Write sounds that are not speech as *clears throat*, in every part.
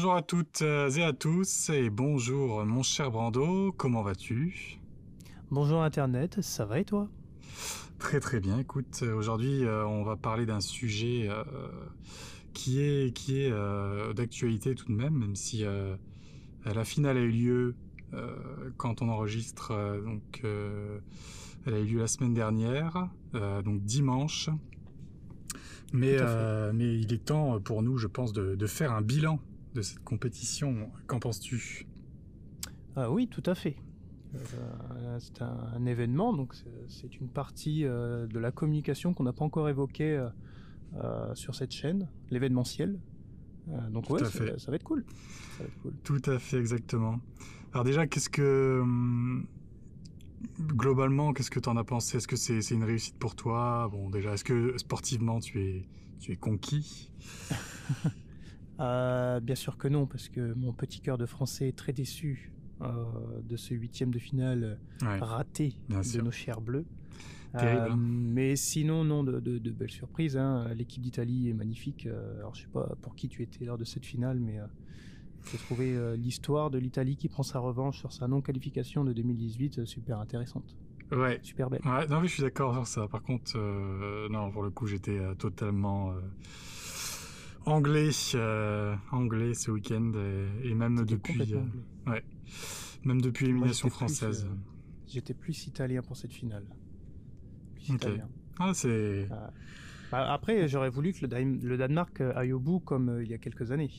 bonjour à toutes et à tous et bonjour mon cher Brando, comment vas-tu? Bonjour Internet, ça va et toi? Très très bien, écoute, aujourd'hui euh, on va parler d'un sujet euh, qui est, qui est euh, d'actualité tout de même, même si la finale a eu lieu quand on enregistre, donc elle a eu lieu la semaine dernière, donc dimanche. Mais, mais il est temps pour nous, je pense, de, de faire un bilan de cette compétition. Qu'en penses-tu? Ah Oui, tout à fait. Euh, c'est un, événement, donc c'est une partie euh, de la communication qu'on n'a pas encore évoquée euh, sur cette chaîne, l'événementiel. donc ouais, ça, va être cool. ça va être cool. Tout à fait, exactement. Alors déjà, qu'est-ce que hum, globalement, qu'est-ce que tu en as pensé? Est-ce que c'est une réussite pour toi? Bon, déjà, est-ce que sportivement tu es tu es conquis? *laughs* Euh, bien sûr que non, parce que mon petit cœur de français est très déçu euh, de ce huitième de finale raté de nos chers bleus. Terrible. Euh, hein. mais sinon, non, de, belles surprises. Hein. L'équipe d'Italie est magnifique. alors, je sais pas pour qui tu étais lors de cette finale, mais j'ai trouvé l'histoire de l'Italie qui prend sa revanche sur sa non-qualification de 2018 super intéressante. Ouais. Super belle. Ouais, non, mais je suis d'accord sur ça. Par contre, non, pour le coup, j'étais totalement anglais, euh, anglais ce week-end et, même depuis, euh, ouais, même depuis l'élimination française. Euh, j'étais plus italien pour cette finale. Plus Ah c'est. Bah, après, j'aurais voulu que le, Danemark aille au bout comme il y a quelques années.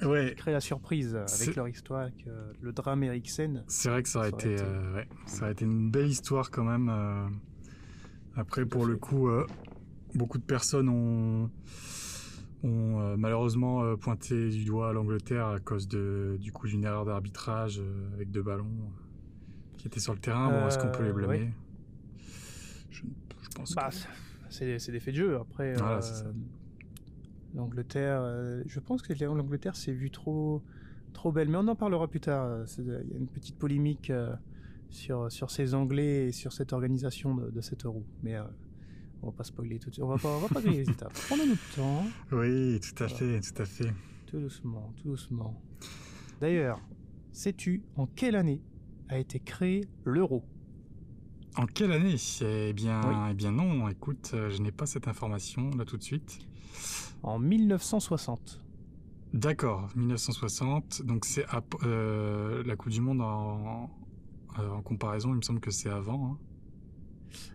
Ouais. Créer la surprise avec leur histoire, avec le drame Eriksen. C'est vrai que ça aurait, été, ouais, ça aurait été une belle histoire quand même. Après, pour le coup, beaucoup de personnes ont ont euh, malheureusement euh, pointé du doigt l'Angleterre à cause de du coup d'une erreur d'arbitrage euh, avec deux ballons qui étaient sur le terrain. Bon, est-ce qu'on peut les blâmer? je, pense. Bah, c'est des faits de jeu. Après, l'Angleterre, je pense que l'Angleterre s'est vue trop trop belle, mais on en parlera plus tard. Il y a une petite polémique sur sur ces Anglais et sur cette organisation de, de cet euro, mais on va pas spoiler tout de suite. On va pas, on va pas griller les étapes. Prenons notre temps. Oui, tout à fait, tout à fait. Tout doucement, tout doucement. D'ailleurs, sais-tu en quelle année a été créé l'euro? En quelle année? Eh bien, eh bien non. Écoute, euh, je n'ai pas cette information là tout de suite. En 1960. D'accord, 1960. Donc c'est euh, la Coupe du Monde en, euh, en comparaison. Il me semble que c'est avant. Hein.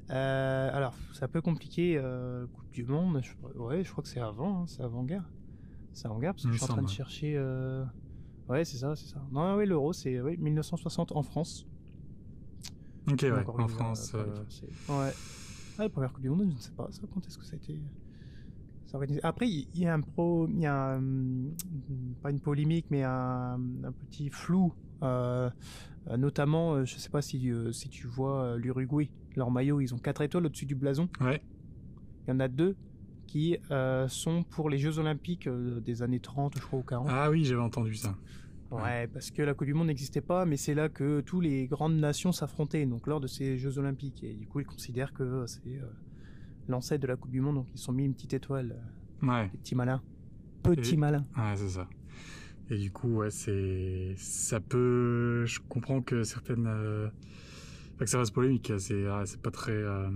Euh, alors, c'est un peu compliqué, euh, Coupe du Monde. Je, ouais, je crois que c'est avant, hein, c'est avant-guerre. C'est avant-guerre parce que je suis en train de chercher. Euh... Ouais, c'est ça, c'est ça. Non, oui, l'euro, c'est 1960 en France. Ok, ouais, en France. Euh, ouais. Ah, la première Coupe du Monde, je ne sais pas. Ça, quand est-ce que ça a été Après, il y, a un pro, il y a pas une polémique, mais un, un petit flou euh, notamment, euh, je ne sais pas si, si tu vois l'Uruguay, leur maillot, ils ont quatre étoiles au-dessus du blason. Ouais. Il y en a deux qui sont pour les Jeux Olympiques des années 30, je crois, ou 40. Ah oui, j'avais entendu ça. Ouais, parce que la Coupe du Monde n'existait pas, mais c'est là que tous les grandes nations s'affrontaient, donc lors de ces Jeux Olympiques. Et du coup, ils considèrent que c'est l'ancêtre de la Coupe du Monde, donc ils sont mis une petite étoile. Ouais. Les petits malins. Petits malins. Ouais, c'est ça. Et du coup, ouais, c'est, ça peut, je comprends que certaines, euh... que ça reste polémique, c'est, ah, c'est pas très, euh...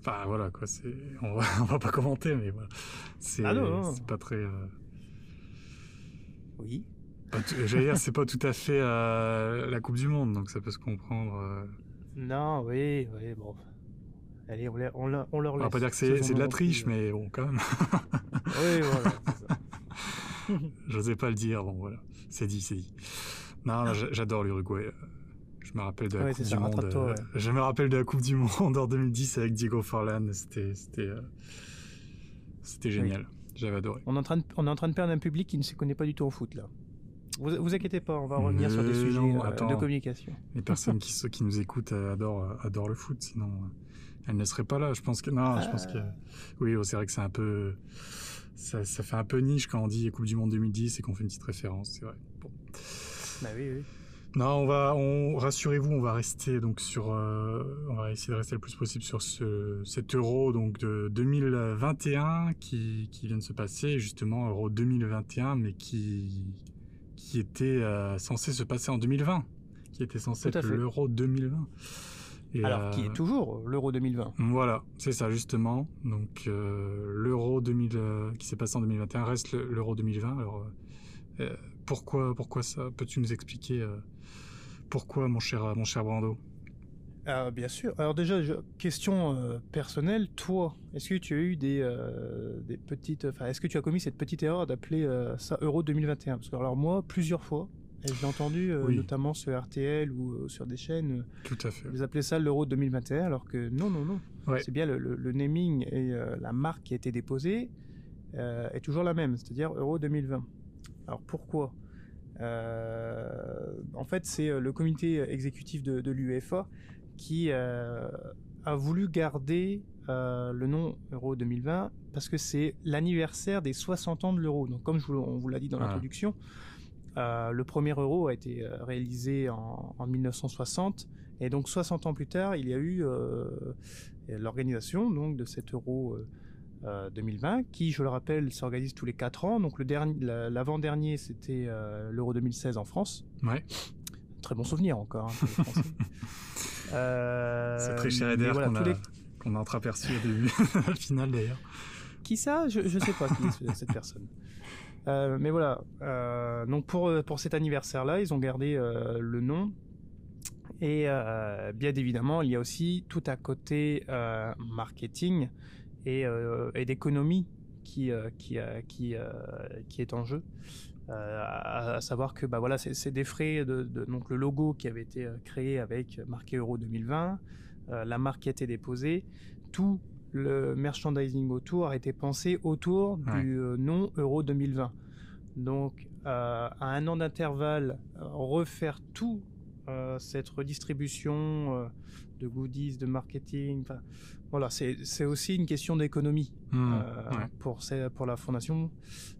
enfin voilà quoi, c'est, on va, *laughs* on va pas commenter, mais voilà, c'est, ah c'est pas très. Euh... Oui. J'allais dire, c'est pas tout à fait euh, la Coupe du Monde, donc ça peut se comprendre. Euh. Non, oui, oui, bon. Allez, on, leur, on on leur laisse. On va pas dire que c'est, c'est de la triche, euh. mais bon, quand même. oui, voilà, c'est ça. *laughs* J'osais pas le dire, bon voilà, c'est dit, c'est dit. Non, j'adore l'Uruguay. Je me rappelle de la Coupe du Monde. Euh, je me rappelle de la Coupe du Monde en 2010 avec Diego Forlan. C'était, c'était, euh, c'était génial. J'avais adoré. On est, en train de, on est en train de perdre un public qui ne se connaît pas du tout en foot là. Vous, vous inquiétez pas, on va revenir sur des sujets euh, de communication. *laughs* Les personnes qui, qui nous écoutent adorent, adorent le foot, sinon elles ne seraient pas là. Je pense que non, je pense que oui, oh, c'est vrai que c'est un peu ça, ça, fait un peu niche quand on dit Coupe du Monde 2010 et qu'on fait une petite référence, c'est vrai. Bon. Bah oui, oui. Non, on va, on, rassurez-vous, on va rester donc sur, euh, on va essayer de rester le plus possible sur ce, cet euro donc de 2021 qui, qui vient de se passer, justement euro 2021, mais qui, qui était euh, censé se passer en 2020, qui était censé être l'euro 2020. Et Alors, qui est toujours l'euro 2020. Voilà, c'est ça justement. Donc l'euro 2000 qui s'est passé en 2021 reste l'euro 2020. Alors pourquoi, pourquoi ça? Peux-tu nous expliquer euh, pourquoi, mon cher, mon cher Brando? Ah, Bien sûr. Alors déjà, question euh, personnelle, toi, est-ce que tu as eu des, euh, des petites... Enfin, est-ce que tu as commis cette petite erreur d'appeler ça Euro 2021 Parce que alors moi, plusieurs fois, et j'ai entendu notamment sur RTL ou sur des chaînes, Tout à fait. ils appelaient ça l'Euro 2021, alors que non, non, non. C'est bien le, le, naming et la marque qui a été déposée est toujours la même, c'est-à-dire Euro 2020. Alors pourquoi? Euh, En fait, c'est euh, le comité exécutif de, l'UEFA qui euh, a voulu garder le nom Euro 2020 parce que c'est l'anniversaire des 60 ans de l'euro. Donc, comme je vous, on vous l'a dit dans l'introduction, le premier euro a été réalisé en, en, 1960 et donc 60 ans plus tard, il y a eu l'organisation donc de cet euro 2020, euh, qui, je le rappelle, s'organise tous les 4 ans. Donc le dernier, l'avant-dernier, c'était euh, l'Euro 2016 en France. Ouais. Très bon souvenir encore. Hein, *laughs* euh, C'est très cher voilà, qu'on a, qu'on a entreaperçu au début, *laughs* à finale d'ailleurs. Qui ça? Je, ne sais pas qui est cette personne. Mais voilà. donc pour pour cet anniversaire-là, ils ont gardé le nom. Et bien évidemment, il y a aussi tout à côté marketing euh, et, d'économie qui, euh, qui, euh, qui, qui est en jeu. à, savoir que bah voilà c'est des frais de, donc le logo qui avait été créé avec marqué Euro 2020 la marque qui a été déposée tout le merchandising autour a été pensé autour du nom Euro 2020 donc à un an d'intervalle refaire tout cette redistribution de goodies de marketing voilà, c'est aussi une question d'économie mmh, euh, pour, pour la fondation,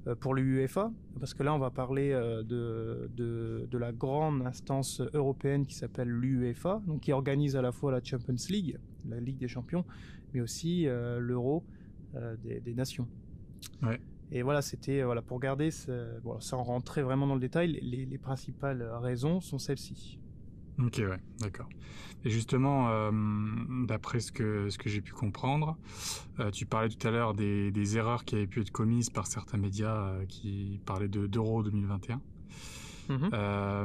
euh, pour l'UEFA, parce que là on va parler euh, de, de, la grande instance européenne qui s'appelle l'UEFA, donc qui organise à la fois la Champions League, la Ligue des Champions, mais aussi l'Euro des, nations. Et voilà, c'était voilà pour garder, bon, sans rentrer vraiment dans le détail, les, les principales raisons sont celles-ci. Ok, ouais, d'accord. Et justement, euh, d'après ce que, ce que j'ai pu comprendre, euh, tu parlais tout à l'heure des, des, erreurs qui avaient pu être commises par certains médias euh, qui parlaient de d'Euro 2021. Mm-hmm.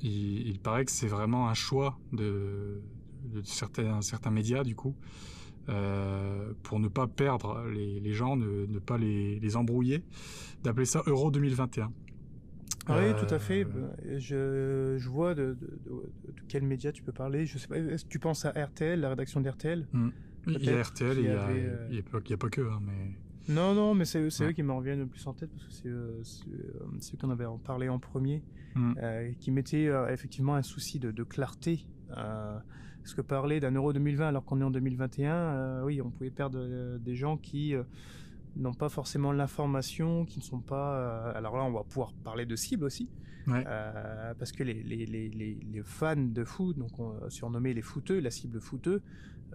il, il, paraît que c'est vraiment un choix de, de certains, certains médias, du coup, pour ne pas perdre les, les gens, ne, ne pas les, les embrouiller, d'appeler ça Euro 2021. Ah oui, tout à fait. Euh, je, je vois de, de, de, quel média tu peux parler. Je sais pas. Est-ce que tu penses à RTL, la rédaction d'RTL hmm. Il y a RTL il n'y a, a, pas que. Hein, mais... Non, non, mais c'est eux qui me reviennent le plus en tête parce que c'est euh, ceux qu'on avait parlé en premier, hmm. euh, qui mettaient effectivement un souci de, clarté. Parce que parler d'un euro 2020 alors qu'on est en 2021, oui, on pouvait perdre des gens qui n'ont pas forcément l'information, qui ne sont pas... Euh, alors là, on va pouvoir parler de cible aussi, euh, parce que les, les, les, les, fans de foot, donc on surnommé les footeux, la cible footeux,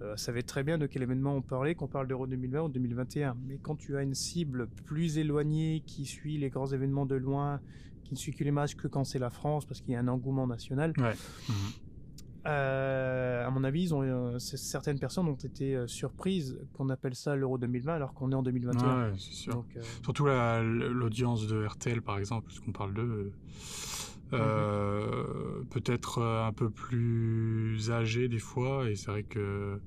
euh, savaient très bien de quel événement on parlait, qu'on parle d'Euro 2020 ou 2021. Mais quand tu as une cible plus éloignée, qui suit les grands événements de loin, qui ne suit que les matchs que quand c'est la France, parce qu'il y a un engouement national, ouais. Mhm. Euh, à mon avis, ils ont, euh, certaines personnes ont été euh, surprises qu'on appelle ça l'Euro 2020 alors qu'on est en 2021. Ouais, c'est sûr. Surtout l'audience de RTL, par exemple, puisqu'on parle d'eux. Mhm. peut-être un peu plus âgée des fois et c'est vrai que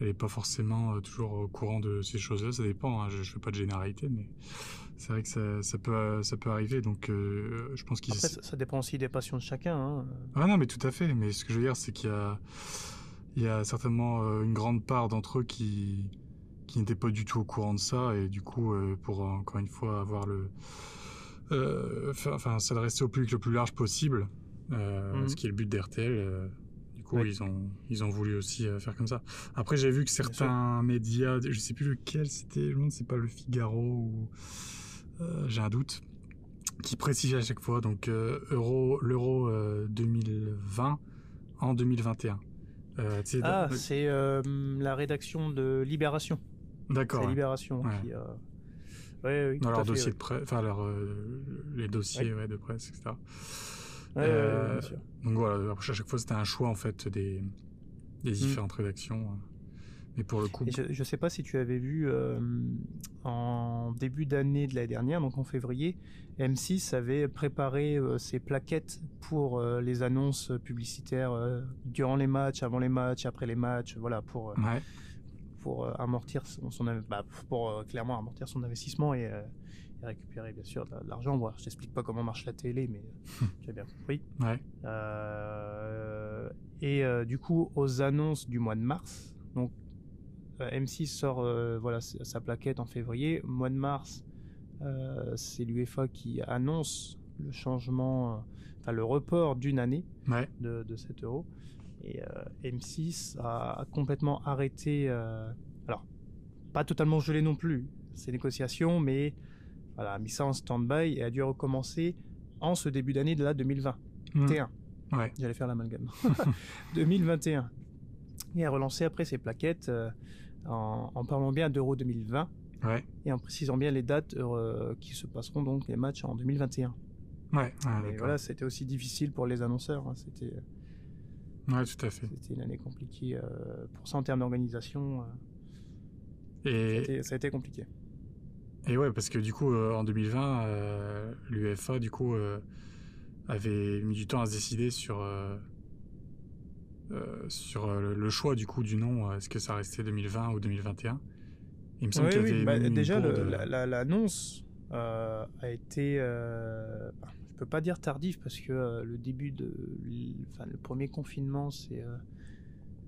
elle est pas forcément toujours au courant de ces choses-là ça dépend hein, je, je fais pas de généralité mais c'est vrai que ça, ça, peut, ça peut arriver. Donc, euh, je pense qu'il. Ça, ça, dépend aussi des passions de chacun. Hein. Ah non, mais tout à fait. Mais ce que je veux dire, c'est qu'il y a, il y a certainement euh, une grande part d'entre eux qui, qui n'étaient pas du tout au courant de ça et du coup, euh, pour encore une fois avoir le, enfin, s'adresser au public le plus large possible, mhm. ce qui est le but d'RTL. Du coup, ils ont ils ont voulu aussi faire comme ça. Après, j'ai vu que certains médias, je sais plus lequel c'était, je ne sais pas le Figaro ou euh, j'ai un doute. qui précise à chaque fois donc euh, euro l'euro 2020 en 2021. ah, c'est la rédaction de Libération. D'accord. C'est Libération qui. Ouais, oui, Dans leur dossier de presse, enfin leur, les dossiers de presse, etc. bien sûr. Donc voilà, à chaque fois c'était un choix en fait des, des mm. différentes rédactions. Mais pour le coup. je ne sais pas si tu avais vu euh, en début d'année de l'année dernière, donc en février, M6 avait préparé euh, ses plaquettes pour euh, les annonces publicitaires durant les matchs, avant les matchs, après les matchs, voilà, pour, pour amortir son, son bah, pour clairement amortir son investissement et, récupérer bien sûr de, l'argent. Voilà, je t'explique pas comment marche la télé, mais *laughs* tu as bien compris. Ouais. et du coup, aux annonces du mois de mars, donc M6 sort euh, voilà sa plaquette en février. Mois de mars, euh, c'est l'UEFA qui annonce le changement, enfin le report d'une année de, de 7 euros. Et M6 a complètement arrêté, alors pas totalement gelé non plus ces négociations, mais voilà, a mis ça en stand-by et a dû recommencer en ce début d'année de la 2021. Mmh. Ouais. J'allais faire l'amalgame. *laughs* *laughs* 2021. Et a relancé après ses plaquettes en, parlant bien d'Euro 2020 et en précisant bien les dates euh, qui se passeront donc les matchs en 2021. Ouais, Mais voilà, c'était aussi difficile pour les annonceurs. Hein, c'était. Ouais, tout à fait. C'était une année compliquée euh, pour ça en termes d'organisation. Euh, et ça a, été, compliqué. Et ouais, parce que du coup, en 2020, l'UEFA du coup avait mis du temps à se décider sur euh, sur euh, le choix du coup du nom, euh, est-ce que ça restait 2020 ou 2021 Il me semble qu'il y avait bah, déjà l'annonce a été, je je peux pas dire tardif parce que le début de, enfin le premier confinement c'est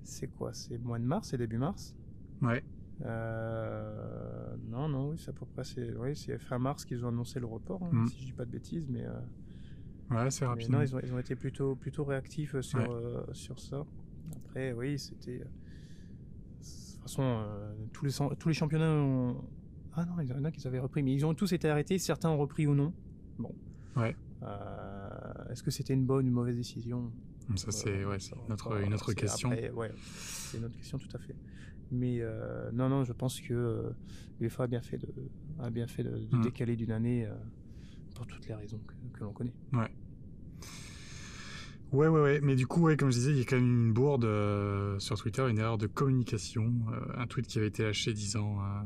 c'est quoi? C'est mois de mars, c'est début mars? Ouais. non, non, oui, c'est à peu près, c'est oui, fin mars qu'ils ont annoncé le report, hein, mm. si je dis pas de bêtises, mais. Ouais, c'est rapide. Non, ils ont, ils ont, été plutôt, plutôt réactifs euh, sur, euh, sur ça. Après, oui, c'était. Euh, de toute façon, tous, les, tous les championnats ont. Ah non, il y en a qui avaient repris, mais ils ont tous été arrêtés, certains ont repris ou non. Bon. Ouais. Est-ce que c'était une bonne ou une mauvaise décision? Ça, c'est ouais, notre, une autre question. ouais, c'est une autre question, tout à fait. Mais non, non, je pense que l'UEFA a bien fait de, a bien fait de, mm. décaler d'une année pour toutes les raisons que, l'on connaît. Ouais. Ouais, ouais, ouais. Mais du coup, ouais, comme je disais, il y a quand même une bourde euh, sur Twitter, une erreur de communication. Euh, un tweet qui avait été lâché disant euh,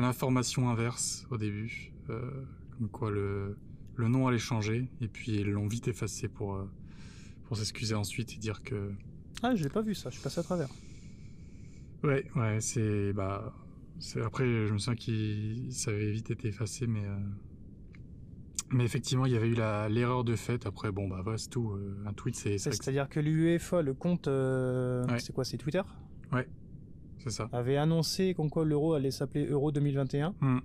l'information inverse au début. comme quoi le, le nom allait changer. Et puis ils l'ont vite effacé pour, pour s'excuser ensuite et dire que. Ah, je l'ai pas vu ça, je passe à travers. Ouais, ouais, c'est. Bah. Après, je me sens que ça avait vite été effacé, mais mais effectivement, il y avait eu l'erreur de fait. Après, bon, bah voilà, c'est tout. Euh, un tweet, c'est. C'est-à-dire que l'UEFA, le compte, euh, c'est quoi C'est Twitter? Ouais, c'est ça. Avait annoncé qu'en quoi l'euro allait s'appeler Euro 2021. Hmm.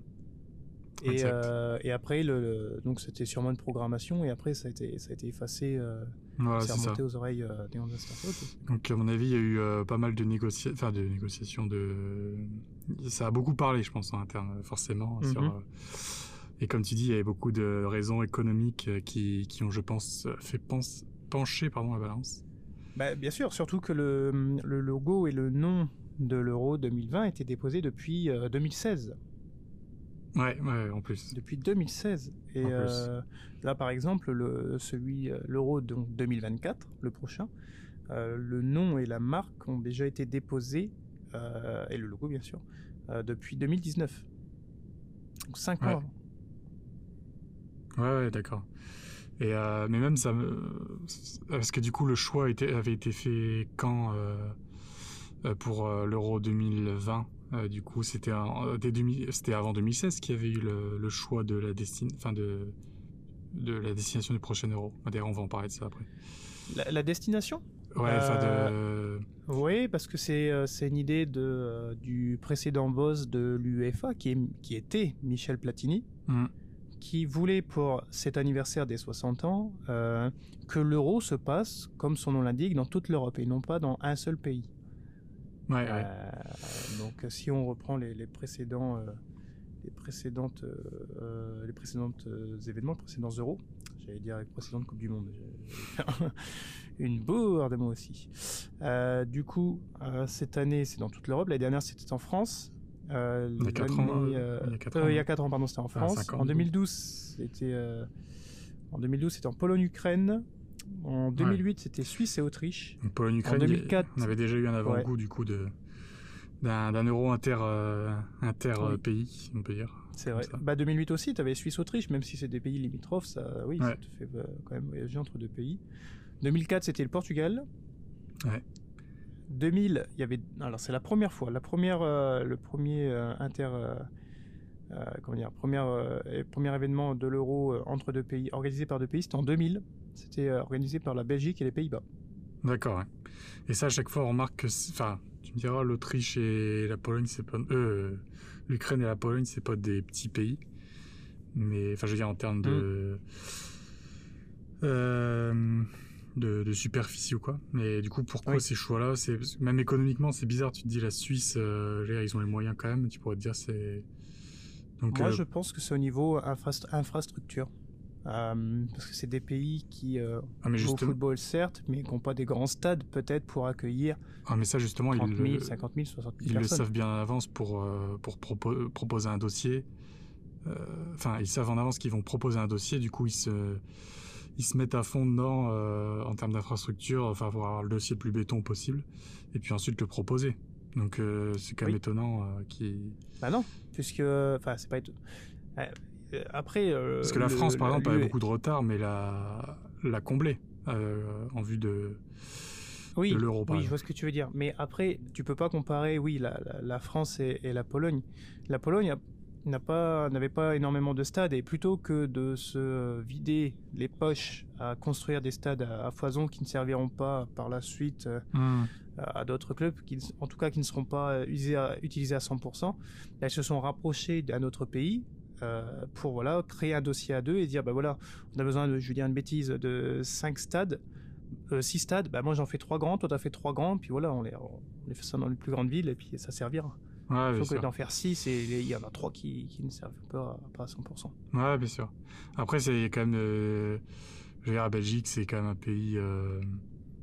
Et, euh, et, après, le, donc c'était sûrement une programmation, et après ça a été, ça a été effacé, euh, voilà, c'est remonté aux oreilles des Donc à mon avis, il y a eu pas mal de, négocia... enfin, de négociations, de... ça a beaucoup parlé, je pense, en interne, forcément, sur mhm. Et comme tu dis, il y avait beaucoup de raisons économiques euh, qui, qui ont, je pense, fait pencher pardon, la balance. Bah, bien sûr, surtout que le, le, logo et le nom de l'euro 2020 étaient déposés depuis 2016. Euh, ouais, ouais, en plus. Depuis 2016. Et euh, là, par exemple, le, celui, l'euro 2024, le prochain, le nom et la marque ont déjà été déposés, et le logo bien sûr, depuis 2019. Donc 5 ans Ouais, ouais d'accord. Et euh, mais même ça me... Parce que du coup, le choix avait été fait quand euh, euh, pour l'Euro 2020 Du coup, c'était c'était avant 2016 qu'il y avait eu le, choix de la, destination enfin de... de la destination du prochain Euro. D'ailleurs, on va en parler de ça après. La, destination? Ouais, enfin de... Oui, parce que c'est une idée de, du précédent boss de l'UEFA qui, qui était Michel Platini. Mmh qui voulait pour cet anniversaire des 60 ans euh, que l'euro se passe, comme son nom l'indique, dans toute l'Europe et non pas dans un seul pays. Ouais, euh, donc si on reprend les, précédents, euh, précédentes, euh, les précédentes événements, les précédents euros. J'allais dire les précédentes Coupes du Monde. *laughs* Une bourde moi aussi. du coup, cette année, c'est dans toute l'Europe. L'année dernière, c'était en France. Il, y a 4 ans, il y a 4 ans. pardon, c'était en France. en 2012, c'était en 2012, c'était en Pologne-Ukraine. En 2008, c'était Suisse et Autriche. Pologne-Ukraine, en 2004, on avait déjà eu un avant-goût du coup de d'un euro inter, euh, inter pays, on peut dire. C'est vrai. Bah 2008 aussi, tu avais Suisse-Autriche, même si c'est des pays limitrophes, ça, oui, ça te fait euh, quand même voyager entre deux pays. 2004, c'était le Portugal. Ouais. 2000, il y avait, alors c'est la première fois, la première, euh, le premier inter, comment dire, première, premier événement de l'euro entre deux pays, organisé par deux pays, c'était en 2000. C'était organisé par la Belgique et les Pays-Bas. D'accord. Et ça, à chaque fois, on remarque que, enfin, tu me diras, l'Autriche et la Pologne, c'est pas, euh, l'Ukraine et la Pologne, c'est pas des petits pays. Mais, enfin, je veux dire, en termes de, mm. Euh, de, superficie ou quoi. Mais du coup, pourquoi ces choix-là C'est même économiquement, c'est bizarre. Tu te dis la Suisse, euh, ils ont les moyens quand même. Tu pourrais te dire c'est. Donc, Moi, je pense que c'est au niveau infrastructure. Euh, parce que c'est des pays qui euh, ah, jouent au football certes, mais qui n'ont pas des grands stades peut-être pour accueillir ah, mais ça, justement, 30 000, ils, 50 000, 60 000 Ils le savent bien en avance pour, euh, pour proposer un dossier. Euh, enfin, ils savent en avance qu'ils vont proposer un dossier, du coup, ils se, ils se mettent à fond dedans en termes d'infrastructure, enfin, pour avoir le dossier le plus béton possible, et puis ensuite le proposer. Donc, c'est quand même étonnant qui. Bah non, puisque. Enfin, c'est pas étonnant euh, après. Euh, Parce que la France, par exemple, avait beaucoup de retard, mais l'a, l'a comblé euh, en vue de. Oui, l'euro, oui, je vois ce que tu veux dire. Mais après, tu peux pas comparer, oui, la, la, France et, la Pologne. La Pologne pas, n'avait pas énormément de stades et plutôt que de se vider les poches à construire des stades à, foison qui ne serviront pas par la suite hmm. à, d'autres clubs, qui, en tout cas qui ne seront pas utilisés à, utilisés à 100%, elles se sont rapprochées d'un autre pays euh, pour voilà créer un dossier à deux et dire bah voilà on a besoin de je dire une bêtise de 5 stades euh, 6 stades bah moi j'en fais trois grands toi t'as fait trois grands puis voilà on les on les fait ça dans les plus grandes villes et puis ça servira Ouais, Sauf que d'en faire 6 et il y en a 3 qui, qui ne servent pas, pas à 100%. Ouais, bien sûr. Après, c'est quand même. Euh, je veux dire, la Belgique, c'est quand même un pays, euh,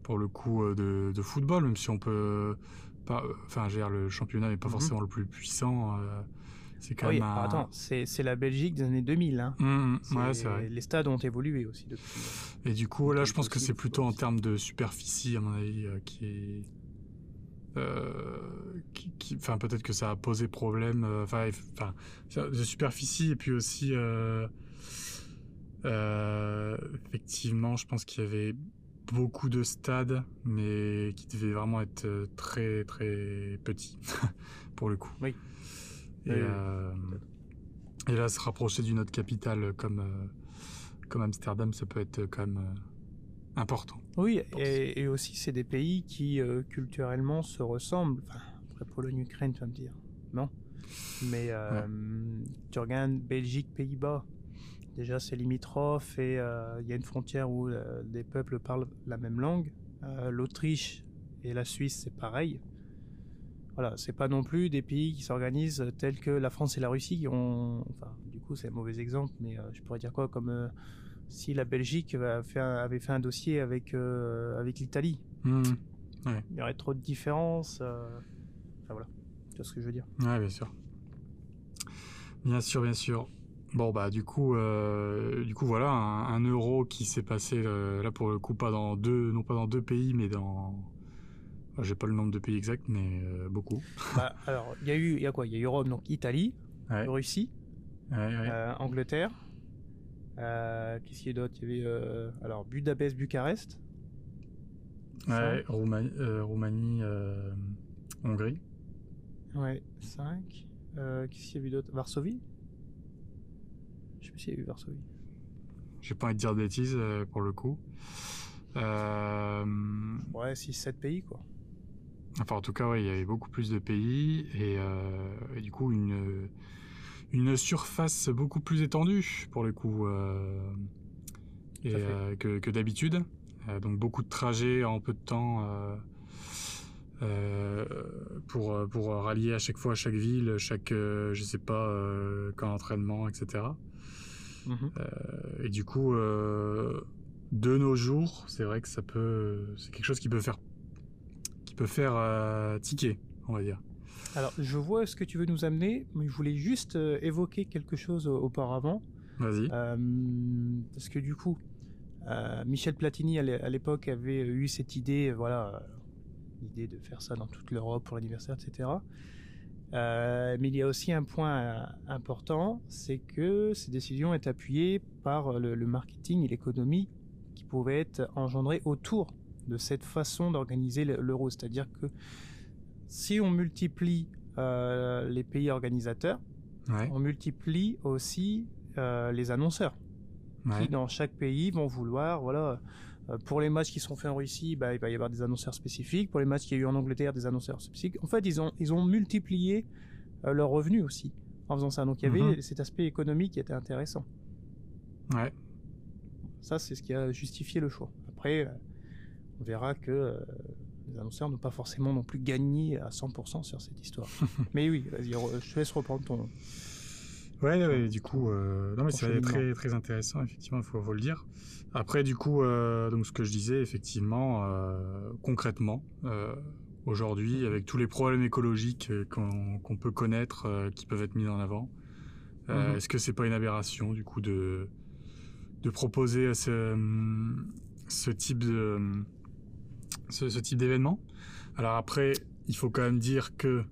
pour le coup, euh, de, de, football, même si on peut. Pas, enfin, je veux dire, le championnat n'est pas mhm. forcément le plus puissant. Euh, c'est quand même. attends, c'est la Belgique des années 2000. Hein. Mmh, mmh. ouais, c'est vrai. Les stades ont évolué aussi depuis. Et du coup, là, je pense que c'est plutôt en termes de superficie, à mon avis, euh, qui est. Euh, qui, enfin, peut-être que ça a posé problème. Euh, enfin, enfin, de superficie et puis aussi. effectivement, je pense qu'il y avait beaucoup de stades, mais qui devaient vraiment être très très petits *laughs* pour le coup. Oui. Euh, et, là, se rapprocher d'une autre capitale comme, euh, comme Amsterdam, ça peut être quand même euh, important. Oui, et, aussi, c'est des pays qui culturellement se ressemblent. Enfin, après Pologne-Ukraine, tu vas me dire. Non. Mais tu regardes Belgique, Pays-Bas. Déjà, c'est limitrophe et il y a une frontière où des peuples parlent la même langue. L'Autriche et la Suisse, c'est pareil. Voilà, c'est pas non plus des pays qui s'organisent tels que la France et la Russie qui ont. Enfin, du coup, c'est un mauvais exemple, mais euh, je pourrais dire quoi Comme euh, si la Belgique avait fait un, avait fait un dossier avec, euh, avec l'Italie. Mmh. Il y aurait trop de différences. Enfin voilà, tu vois ce que je veux dire. Ouais, bien sûr. Bien sûr, bien sûr. Bon bah du coup, du coup voilà un, un euro qui s'est passé là pour le coup pas dans deux, non pas dans deux pays, mais dans j'ai pas le nombre de pays exact, mais euh, beaucoup. *laughs* Bah, alors, il y a eu, il y a quoi? Il y a eu Rome, donc Italie, Russie, euh, Angleterre. Euh, qu'est-ce qu'il y a d'autre? Il y avait alors Budapest, Bucarest. Ouais, Roumanie, Roumanie Hongrie. Ouais, 5. Qu'est-ce qu'il y a eu d'autre? Varsovie? Je sais pas s'il y a eu Varsovie. J'ai pas envie de dire de bêtises pour le coup. Ouais, 6-7 pays quoi. Enfin, en tout cas, ouais, il y avait beaucoup plus de pays et, euh, du coup une une surface beaucoup plus étendue pour le coup euh, euh, que, que d'habitude. donc beaucoup de trajets en peu de temps. pour, pour rallier à chaque fois chaque ville, chaque, je sais pas, camp d'entraînement, etc. Mhm. et du coup, de nos jours, c'est vrai que ça peut, c'est quelque chose qui peut faire, qui peut faire ticker, on va dire. Alors, je vois ce que tu veux nous amener, mais je voulais juste évoquer quelque chose auparavant. Vas-y. parce que du coup, euh, Michel Platini à l'époque avait eu cette idée, voilà, l'idée de faire ça dans toute l'Europe pour l'anniversaire, etc. Euh, mais il y a aussi un point important, c'est que ces décisions est appuyées par le, marketing et l'économie qui pouvaient être engendrées autour de cette façon d'organiser l'euro. C'est-à-dire que si on multiplie euh, les pays organisateurs, on multiplie aussi les annonceurs qui dans chaque pays vont vouloir, voilà, euh, pour les matchs qui sont faits en Russie, bah, il va y avoir des annonceurs spécifiques. Pour les matchs qu'il y a eu en Angleterre, des annonceurs spécifiques. En fait, ils ont, ils ont multiplié euh, leurs revenus aussi en faisant ça. Donc il y avait mhm. cet aspect économique qui était intéressant. Ouais. Ça, c'est ce qui a justifié le choix. Après, euh, on verra que les annonceurs n'ont pas forcément non plus gagné à 100% sur cette histoire. *laughs* Mais oui, vas-y, je te laisse reprendre ton, Ouais, du coup, euh, non mais c'est très très intéressant effectivement, il faut, faut, le dire. Après, du coup, euh, donc ce que je disais effectivement, euh, concrètement, aujourd'hui, avec tous les problèmes écologiques qu'on peut connaître, qui peuvent être mis en avant, mhm. est-ce que c'est pas une aberration du coup de de proposer ce, ce type de ce, ce type d'événement Alors après, il faut quand même dire que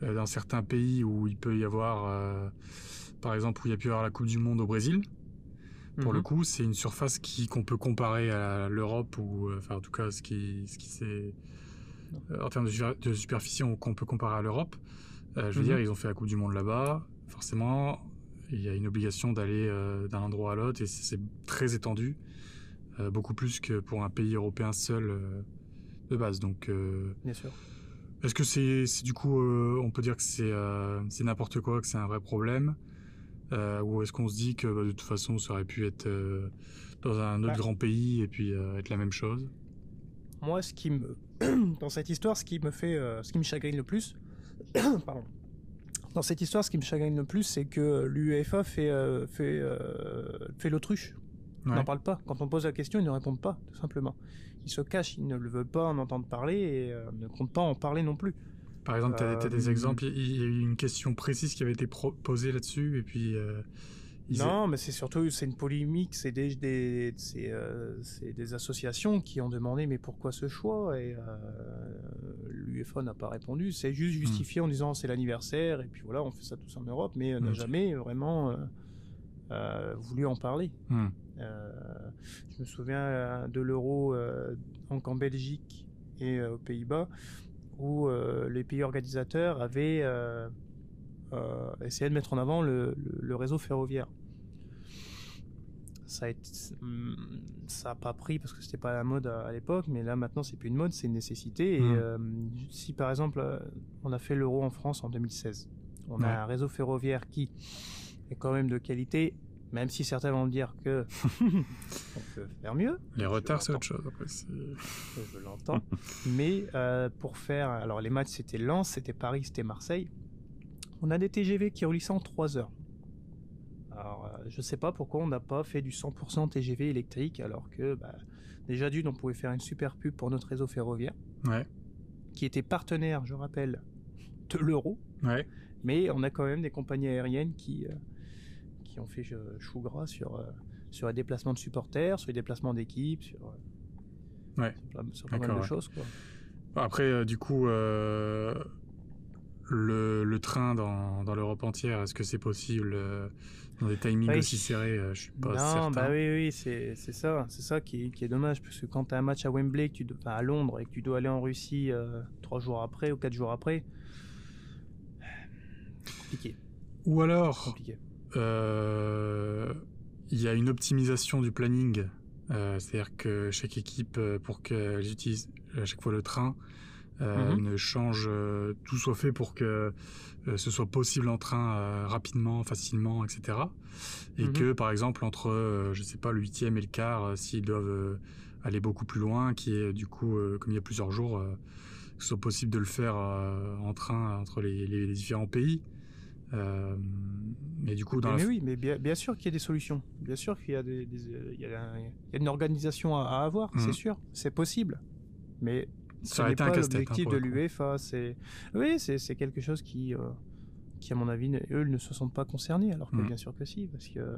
dans certains pays où il peut y avoir par exemple, où il y a pu y avoir la Coupe du Monde au Brésil. Pour le mhm. coup, c'est une surface qui qu'on peut comparer à l'Europe ou euh, enfin en tout cas ce qui ce qui c'est euh, en termes de, superficie qu'on peut comparer à l'Europe. Euh, je veux mhm. dire, ils ont fait la Coupe du Monde là-bas. Forcément, il y a une obligation d'aller d'un endroit à l'autre et c'est très étendu, beaucoup plus que pour un pays européen seul de base. Donc, bien sûr. Est-ce que c'est du coup, on peut dire que c'est c'est n'importe quoi, que c'est un vrai problème euh, ou est-ce qu'on se dit que bah, de toute façon ça aurait pu être euh, dans un autre bah. grand pays et puis euh, être la même chose? Moi, ce qui me *clears throat* dans cette histoire, ce qui me fait, ce qui me chagrine le plus, *clears throat* pardon. Dans cette histoire, ce qui me chagrine le plus, c'est que l'UEFA fait fait fait l'autruche. Il n'en parle pas. Quand on pose la question, ils ne répondent pas, tout simplement. Ils se cachent, ils ne le veulent pas en entendre parler et ne comptent pas en parler non plus. Par exemple, tu as, des euh, exemples, il y a eu une question précise qui avait été posée là-dessus, et puis... Euh, non, mais c'est surtout c'est une polémique, c'est des des euh, des associations qui ont demandé mais pourquoi ce choix? Et l'UEFA n'a pas répondu. C'est juste hmm. justifié en disant c'est l'anniversaire et puis voilà on fait ça tous en Europe, mais n'a jamais vraiment voulu en parler. Hmm. je me souviens de l'euro en Belgique et aux Pays-Bas où euh, les pays organisateurs avaient euh, euh, essayé de mettre en avant le, réseau ferroviaire. Ça n'a hmm, pas pris parce que c'était pas la mode à, l'époque, mais là maintenant c'est plus une mode, c'est une nécessité. Et mmh. si par exemple on a fait l'euro en France en 2016, on a un réseau ferroviaire qui est quand même de qualité, même si certains vont dire que *laughs* on peut faire mieux. Les retards, c'est autre chose. Après, je l'entends. Mais euh, pour faire, alors les matchs, c'était Lens, c'était Paris, c'était Marseille. On a des TGV qui relient ça en 3 heures. Alors, euh, je sais pas pourquoi on n'a pas fait du 100% TGV électrique, alors que bah, déjà d'une, on pouvait faire une super pub pour notre réseau ferroviaire, ouais. qui était partenaire, je rappelle, de l'euro. Ouais. Mais on a quand même des compagnies aériennes qui euh, ont fait chou gras sur, euh, sur les déplacements de supporters, sur les déplacements d'équipes, sur, euh, ouais. sur, mal de choses. Quoi. Après, euh, du coup, le, le, train dans, dans l'Europe entière, est-ce que c'est possible dans des timings aussi serrés Je suis pas non, certain. bah oui, oui, c'est ça, c'est ça qui, qui, est dommage, parce que quand tu as un match à Wembley, tu à Londres, et que tu dois aller en Russie trois jours après ou quatre jours après, compliqué. Ou alors, compliqué. Euh, il y a une optimisation du planning. Euh, c'est-à-dire que chaque équipe, euh, pour qu'elle utilise à chaque fois le train, mhm. ne change, tout soit fait pour que ce soit possible en train rapidement, facilement, etc. Et mhm. que, par exemple, entre, je sais pas, le huitième et le quart, s'ils doivent aller beaucoup plus loin, qui est du coup, comme il y a plusieurs jours, que ce soit possible de le faire en train entre les, les différents pays. Euh, mais du coup, dans mais, oui, mais bien, bien sûr qu'il y a des solutions. Bien sûr qu'il y a, des, il y a, une organisation à, avoir, c'est mhm. sûr, c'est possible. Mais ça n'est pas l'objectif hein, de l'UEFA. C'est oui, c'est quelque chose qui, euh, qui à mon avis, eux ne se sentent pas concernés, alors que mhm. bien sûr que si, parce que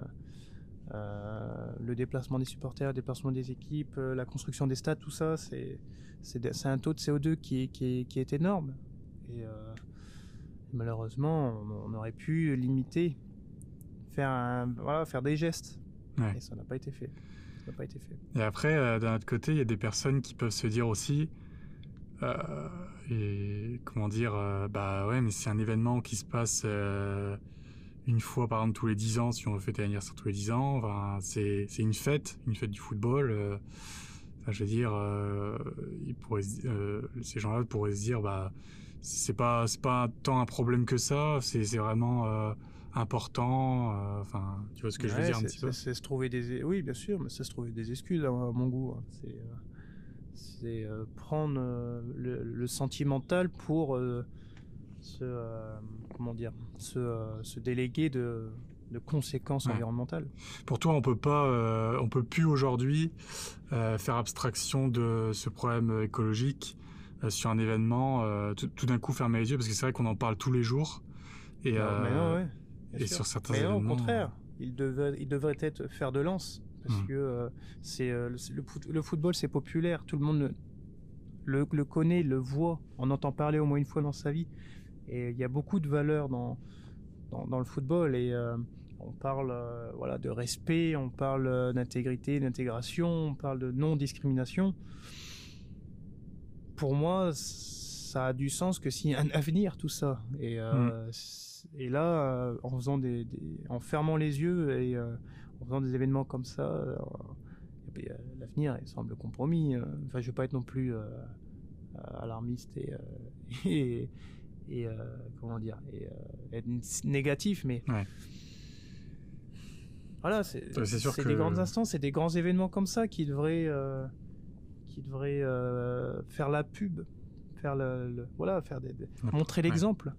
euh, le déplacement des supporters, le déplacement des équipes, la construction des stades, tout ça, c'est c'est un taux de CO2 qui est, qui qui est énorme. Et malheureusement, on, aurait pu limiter, faire, voilà, faire des gestes. Et ça n'a pas été fait. pas été fait. Et après, euh, d'un autre côté, il y a des personnes qui peuvent se dire aussi, euh, et comment dire, euh, bah ouais, mais c'est un événement qui se passe une fois par an tous les 10 ans, si on fait l'anniversaire tous les 10 ans, enfin, c'est une fête, une fête du football. je veux dire, ils pourraient, ces gens-là pourraient se dire, bah c'est pas c'est pas tant un problème que ça c'est vraiment euh, important euh, enfin tu vois ce que je veux dire un petit peu? c'est se trouver des oui bien sûr mais c'est se trouver des excuses à mon goût hein. c'est euh, c'est prendre le, sentimental pour se comment dire se, se déléguer de de conséquences environnementales. Pour toi, on peut pas, on peut plus aujourd'hui faire abstraction de ce problème écologique sur un événement, euh, tout, d'un coup fermer les yeux parce que c'est vrai qu'on en parle tous les jours. Et, euh, et sur certains mais événements. au contraire, il devrait, il devrait être faire de lance parce hmm. que c'est le, football, c'est populaire, tout le monde le, le, connaît, le voit, on entend parler au moins une fois dans sa vie. Et il y a beaucoup de valeurs dans, dans, dans le football et on parle voilà de respect, on parle d'intégrité, d'intégration, on parle de non discrimination pour moi, ça a du sens que s'il y a un avenir tout ça. Et, euh, mm. et là, euh, en faisant des, en fermant les yeux et euh, en faisant des événements comme ça, l'avenir semble compromis. Enfin, je vais pas être non plus alarmiste et, *laughs* et, et comment dire, et être négatif, mais voilà, c'est des grandes instances, c'est des grands événements comme ça qui devraient qui devrait euh, faire la pub, faire le, voilà, faire des, montrer l'exemple.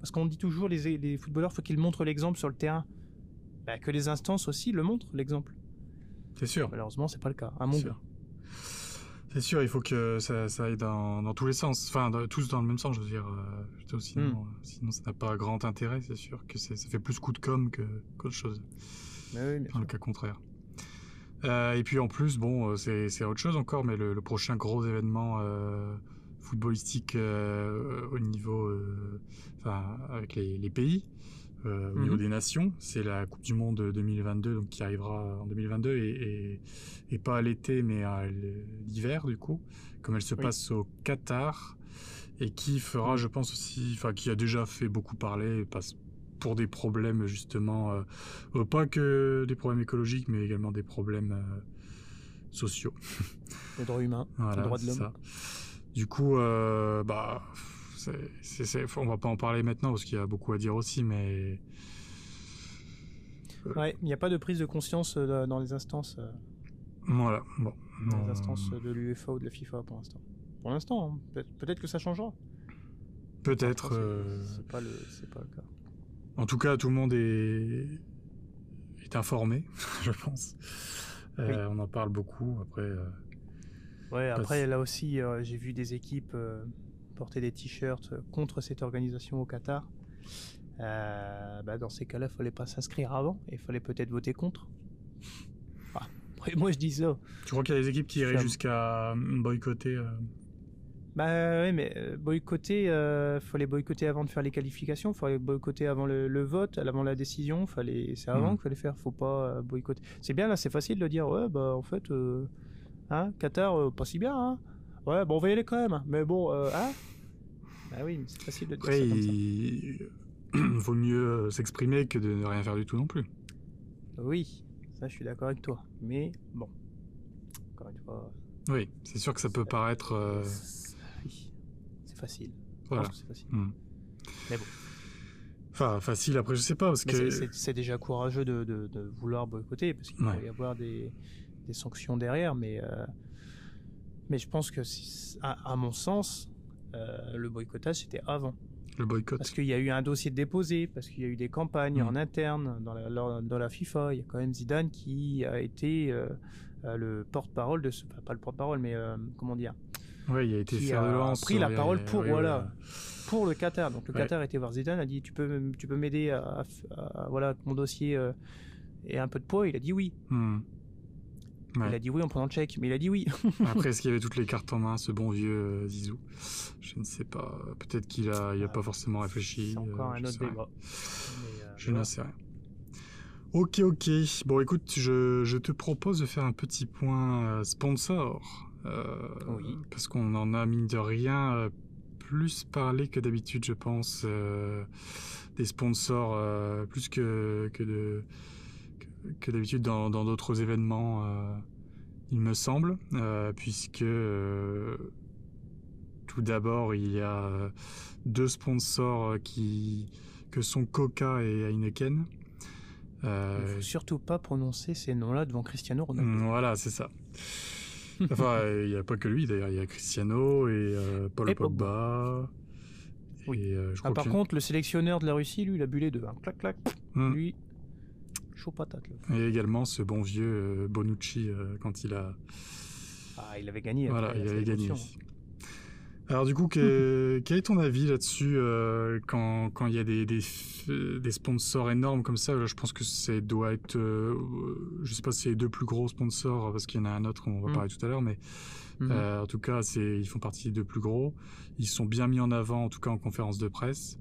Parce qu'on dit toujours les, les footballeurs, faut qu'ils montrent l'exemple sur le terrain. Bah, que les instances aussi le montrent l'exemple. C'est sûr. Malheureusement, c'est pas le cas. À mon C'est sûr, il faut que ça, ça aille dans, dans, tous les sens, enfin tous dans le même sens, je veux dire. Euh, sinon, hmm. sinon, ça n'a pas grand intérêt, c'est sûr que ça fait plus coup de com qu'autre chose. Mais oui, dans le cas contraire. Euh, et puis en plus, bon, euh, c'est autre chose encore, mais le, prochain gros événement euh, footballistique au niveau, enfin, avec les, pays, au niveau mhm. des nations, c'est la Coupe du Monde 2022, donc qui arrivera en 2022 et, et, pas à l'été, mais à l'hiver du coup, comme elle se passe au Qatar et qui fera, mhm. je pense aussi, enfin, qui a déjà fait beaucoup parler, passe pour des problèmes justement, euh, euh, pas que des problèmes écologiques, mais également des problèmes euh, sociaux. Les droits humains, les droits de l'homme. Du coup, bah, c'est, on va pas en parler maintenant parce qu'il y a beaucoup à dire aussi, mais. Ouais, il n'y a pas de prise de conscience dans les instances. Voilà, bon. Dans les instances de l'UEFA ou de la FIFA pour l'instant. Pour l'instant, hein. peut-être que ça changera. Peut-être. C'est pas, pas le cas. En tout cas, tout le monde est, est informé, *laughs* je pense. Euh, on en parle beaucoup. Après, euh, ouais, après là aussi, euh, j'ai vu des équipes porter des t-shirts contre cette organisation au Qatar. Bah, dans ces cas-là, il fallait pas s'inscrire avant et il fallait peut-être voter contre. après, moi, je dis ça. Tu crois qu'il y a des équipes qui iraient jusqu'à boycotter bah oui, mais euh, boycotter, euh, fallait boycotter avant de faire les qualifications, fallait boycotter avant le, vote, avant la décision, fallait, c'est avant mmh. qu'il fallait faire, faut pas euh, boycotter. C'est bien là, c'est facile de dire, ouais, bah en fait, euh, hein, Qatar, pas si bien, hein. Ouais, bon, on va y aller quand même, mais bon, hein. Bah oui, c'est facile de dire ça comme ça. Il vaut mieux s'exprimer que de ne rien faire du tout non plus. Oui, ça je suis d'accord avec toi, mais bon, encore une fois. Oui, c'est sûr que ça peut paraître facile. Voilà. C'est facile. Hmm. Mais bon. Enfin, facile, après, je sais pas, parce que... C'est déjà courageux de, de, de, vouloir boycotter, parce qu'il peut y avoir des, des, sanctions derrière, mais, euh, mais je pense que, à, à, mon sens, Euh, le boycottage, c'était avant. Le boycott. Parce qu'il y a eu un dossier déposé, parce qu'il y a eu des campagnes Mm. en interne dans la, dans- dans la FIFA. Il y a quand même Zidane qui a été euh, le porte-parole de ce. Enfin, pas le porte-parole, mais comment dire Ouais, il a été qui a lance. pris la parole pour, voilà. pour le Qatar. Donc le. Qatar était voir Zidane, a dit tu peux, tu peux m'aider à, à- à- voilà mon dossier euh, ait un peu de poids. Il a dit oui. Hmm. Ouais. Il a dit oui en prenant le chèque, mais il a dit oui. *laughs* Après, est-ce qu'il avait toutes les cartes en main, ce bon vieux euh, Zizou? Je ne sais pas. Peut-être qu'il a, il a Ah, pas forcément réfléchi. C'est encore euh, un je autre débat. Euh, Je n'en sais rien. Ok, ok. Bon, écoute, je, je te propose de faire un petit point sponsor. Euh, Oui. Parce qu'on en a, mine de rien, euh, plus parlé que d'habitude, je pense. euh, des sponsors, euh, plus que, que, de, que, que d'habitude dans dans d'autres événements, euh, il me semble. puisque, tout d'abord, il y a deux sponsors qui, que sont Coca et Heineken. Il faut surtout pas prononcer ces noms-là devant Cristiano Ronaldo. Mm, Voilà, c'est ça. Enfin, il n'y a pas que lui d'ailleurs, il y a Cristiano et euh, Paul Et Pogba. Oui. Et, euh, je Ah, crois par que- contre, le sélectionneur de la Russie, lui, il a bu les deux. hein. Clac, clac. Mm. Lui, chaud patate. là. Et également ce bon vieux euh, Bonucci quand il a. Ah, il avait gagné. Voilà, il avait gagné. Alors du coup, que- quel est ton avis là-dessus euh, quand quand il y a des, des sponsors énormes comme ça? Là, Je pense que c'est doit être, euh, je sais pas si c'est les deux plus gros sponsors parce qu'il y en a un autre, on va Mm. parler tout à l'heure, mais Mhm. Euh, en tout cas, c'est, ils font partie des deux plus gros. Ils sont bien mis en avant, en tout cas en conférence de presse,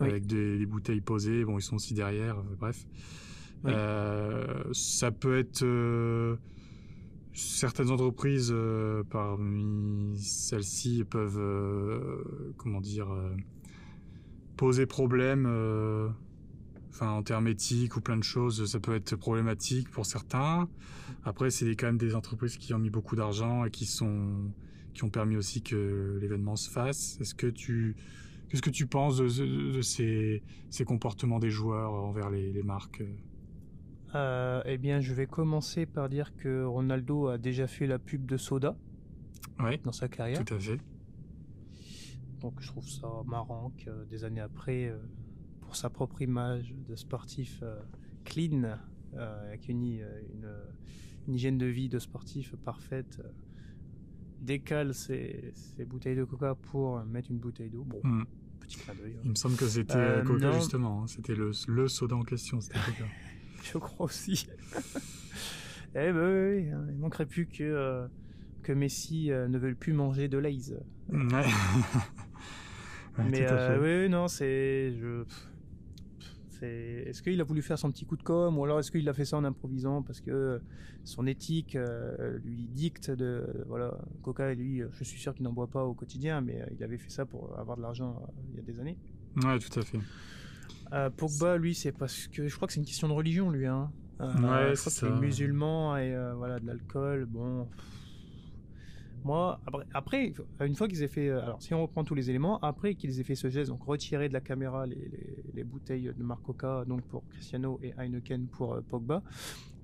Oui. avec des, des bouteilles posées. Bon, ils sont aussi derrière, euh, bref. Oui. Euh, ça peut être certaines entreprises euh, parmi celles-ci peuvent, euh, comment dire, euh, poser problème. en termes éthiques ou plein de choses, ça peut être problématique pour certains. Après, c'est quand même des entreprises qui ont mis beaucoup d'argent et qui sont qui ont permis aussi que l'événement se fasse. Est-ce que tu qu'est-ce que tu penses de, ces, ces comportements des joueurs envers les marques Euh, eh bien, je vais commencer par dire que Ronaldo a déjà fait la pub de Soda Oui, dans sa carrière. tout à fait. Donc, je trouve ça marrant que des années après, euh, pour sa propre image de sportif euh, clean, euh, avec une, euh, une, une hygiène de vie de sportif parfaite, euh, décale ses, ses bouteilles de coca pour mettre une bouteille d'eau. Bon, Hmm. petit clin d'œil. hein. Il me semble que c'était Euh, euh, Coca non. justement. hein. C'était le, le soda en question. C'était Coca. *laughs* *laughs* Je crois aussi. *laughs* eh ben oui, hein, il manquerait plus que, euh, que Messi euh, ne veuille plus manger de l'Aïs. Ouais. *laughs* Ouais, Mais euh, oui, non, c'est. Je... pff, c'est- Est-ce qu'il a voulu faire son petit coup de com ou alors est-ce qu'il a fait ça en improvisant parce que son éthique lui dicte de. Voilà, Coca, lui, euh, je suis sûr qu'il n'en boit pas au quotidien, mais il avait fait ça pour avoir de l'argent il y a des années. Ouais, tout à fait. Euh, Pogba, lui, c'est parce que je crois que c'est une question de religion, lui. Hein. Euh, Ouais, je crois c'est musulman et euh, voilà de l'alcool. Bon, moi, après, après, une fois qu'ils aient fait, euh, alors si on reprend tous les éléments, après qu'ils aient fait ce geste, donc retirer de la caméra les, les- les bouteilles de marque Coca, donc pour Cristiano et Heineken pour euh, Pogba,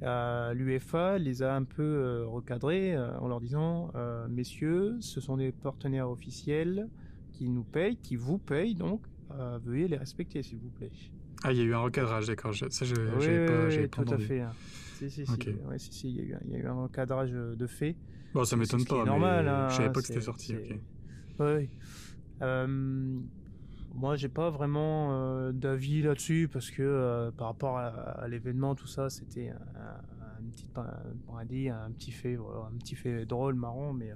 euh, l'UEFA les a un peu euh, recadrés euh, en leur disant, messieurs, ce sont des partenaires officiels qui nous payent, qui vous payent, donc euh, veuillez les respecter, s'il vous plaît. Ah, il y a eu un recadrage, d'accord. je- Ça, je Oui, pas, oui, oui, pas tout à fait. hein. Si, si, si, Ok. ouais, si, si, il y, a eu un- il y a eu un recadrage euh, de fait. Bon, ça m'étonne pas, est normal. mais hein, je savais pas que c'était sorti. c'est- ok. Ouais. Euh, moi, j'ai pas vraiment euh, d'avis là-dessus parce que euh, par rapport à, à l'événement, tout ça, c'était un, un- un petit, un, un petit fait, voilà, un petit fait drôle, marrant, mais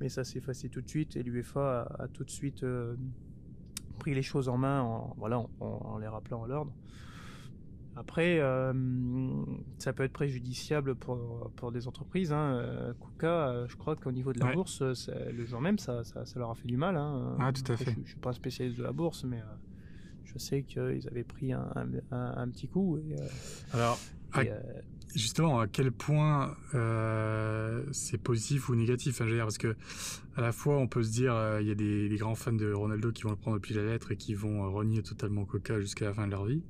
mais ça s'est effacé tout de suite et l'UEFA a, a tout de suite pris les choses en main, en, voilà, en, en les rappelant à l'ordre. Après, euh, ça peut être préjudiciable pour, pour des entreprises. Hein. Euh, Kuka, euh, je crois qu'au niveau de la Ouais. bourse, le jour même, ça, ça, ça leur a fait du mal. Hein. Ah, tout à Après, fait. Je, je suis pas un spécialiste de la bourse, mais euh, je sais qu'ils avaient pris un, un, un- un petit coup. Et, euh, Alors, et, justement, à quel point euh, c'est positif ou négatif hein, Parce que à la fois, on peut se dire, euh, il y a des, des grands fans de Ronaldo qui vont le prendre depuis la lettre et qui vont euh, renier totalement Coca jusqu'à la fin de leur vie.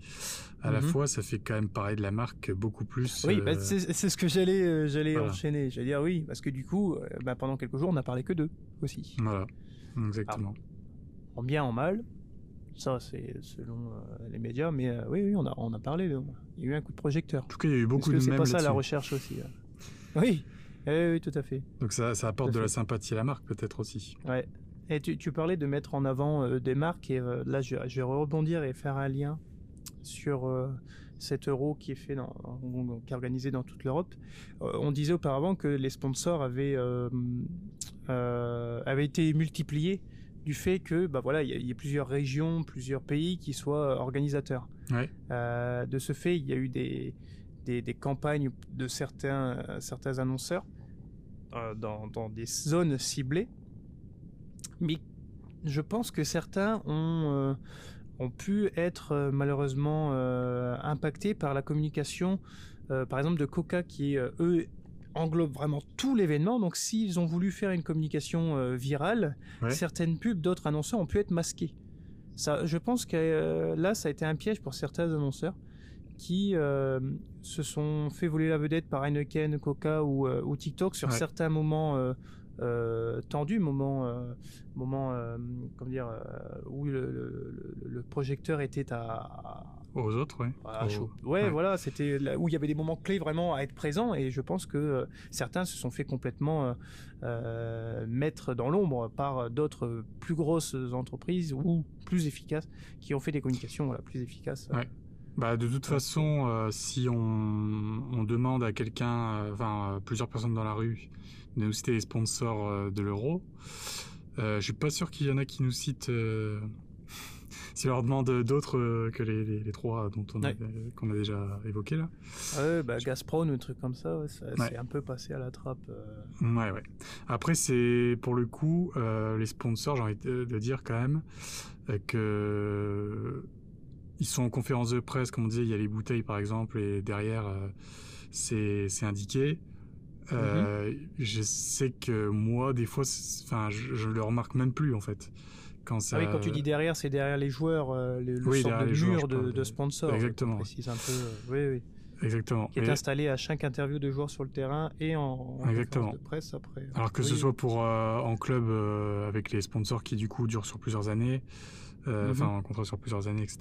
À la Mhm. fois, ça fait quand même parler de la marque beaucoup plus. Oui, euh, bah, c'est ce que j'allais j'allais voilà. enchaîner. J'allais dire oui, parce que du coup, bah, pendant quelques jours, on n'a parlé que d'eux aussi. Voilà, exactement. en bien, en mal. Ça, c'est selon euh, les médias, mais euh, oui, oui, on a, on a parlé. de- Il y a eu un coup de projecteur. En tout cas, il y a eu beaucoup de c'est pas ça la recherche aussi. hein. *laughs* Oui. Eh oui, tout à fait. Donc ça, ça apporte de la sympathie à la marque peut-être aussi. Ouais. Et tu, tu parlais de mettre en avant euh, des marques, et là je, je vais rebondir et faire un lien sur cet euro qui est fait dans, qui est organisé dans toute l'Europe. On disait auparavant que les sponsors avaient, avaient été multipliés du fait que bah voilà il y, a- il y a plusieurs régions, plusieurs pays qui soient organisateurs. Ouais. Euh, de ce fait, il y a eu des, des, des campagnes de certains, euh, certains annonceurs euh, dans, dans des zones ciblées. Mais je pense que certains ont, euh, ont pu être euh, malheureusement euh, impactés par la communication, euh, par exemple de Coca, qui euh, eux englobe vraiment tout l'événement. Donc s'ils ont voulu faire une communication euh, virale, Ouais. certaines pubs d'autres annonceurs ont pu être masquées. Ça, je pense que euh, là, ça a été un piège pour certains annonceurs qui euh, se sont fait voler la vedette par Heineken, Coca ou, ou TikTok sur Ouais. certains moments tendus, moments, moments comment dire, où le, le- le- le projecteur était à, Aux autres, ouais. à Au- chaud. Ouais, ouais. voilà, c'était là où il y avait des moments clés vraiment à être présents et je pense que euh, certains se sont fait complètement euh, euh, mettre dans l'ombre par d'autres plus grosses entreprises ou plus efficaces qui ont fait des communications voilà, plus efficaces. Ouais. Bah, de toute façon, euh, si on, on demande à quelqu'un, enfin plusieurs personnes dans la rue, de nous citer les sponsors de l'euro, je suis pas sûr qu'il y en a qui nous citent. *laughs* si leur demande d'autres euh, que les, les- les trois dont on Ouais. qu'on a déjà évoqué là. Ouais, bah, Gazprom ou un truc comme ça, ouais, ça Ouais. c'est un peu passé à la trappe. euh. Ouais, ouais. Après, c'est pour le coup, euh, les sponsors, j'ai envie de, dire quand même euh, que ils sont en conférence de presse, comme on disait, il y a les bouteilles par exemple, et derrière, c'est c'est indiqué. Euh, Je sais que moi, des fois, enfin, je, je le remarque même plus en fait. Quand ça... Ah oui, quand tu dis derrière, c'est derrière les joueurs, euh, le, le Oui, derrière de joueurs, mur de, de de- sponsors. Exactement. On précise un peu. euh, oui, oui. Exactement. Qui est installé à chaque interview de joueurs sur le terrain et en, en Exactement. conférence de presse après. Alors que Oui, ce soit pour euh, en club euh, avec les sponsors qui du coup durent sur plusieurs années, Mhm. enfin en contrat sur plusieurs années, etc.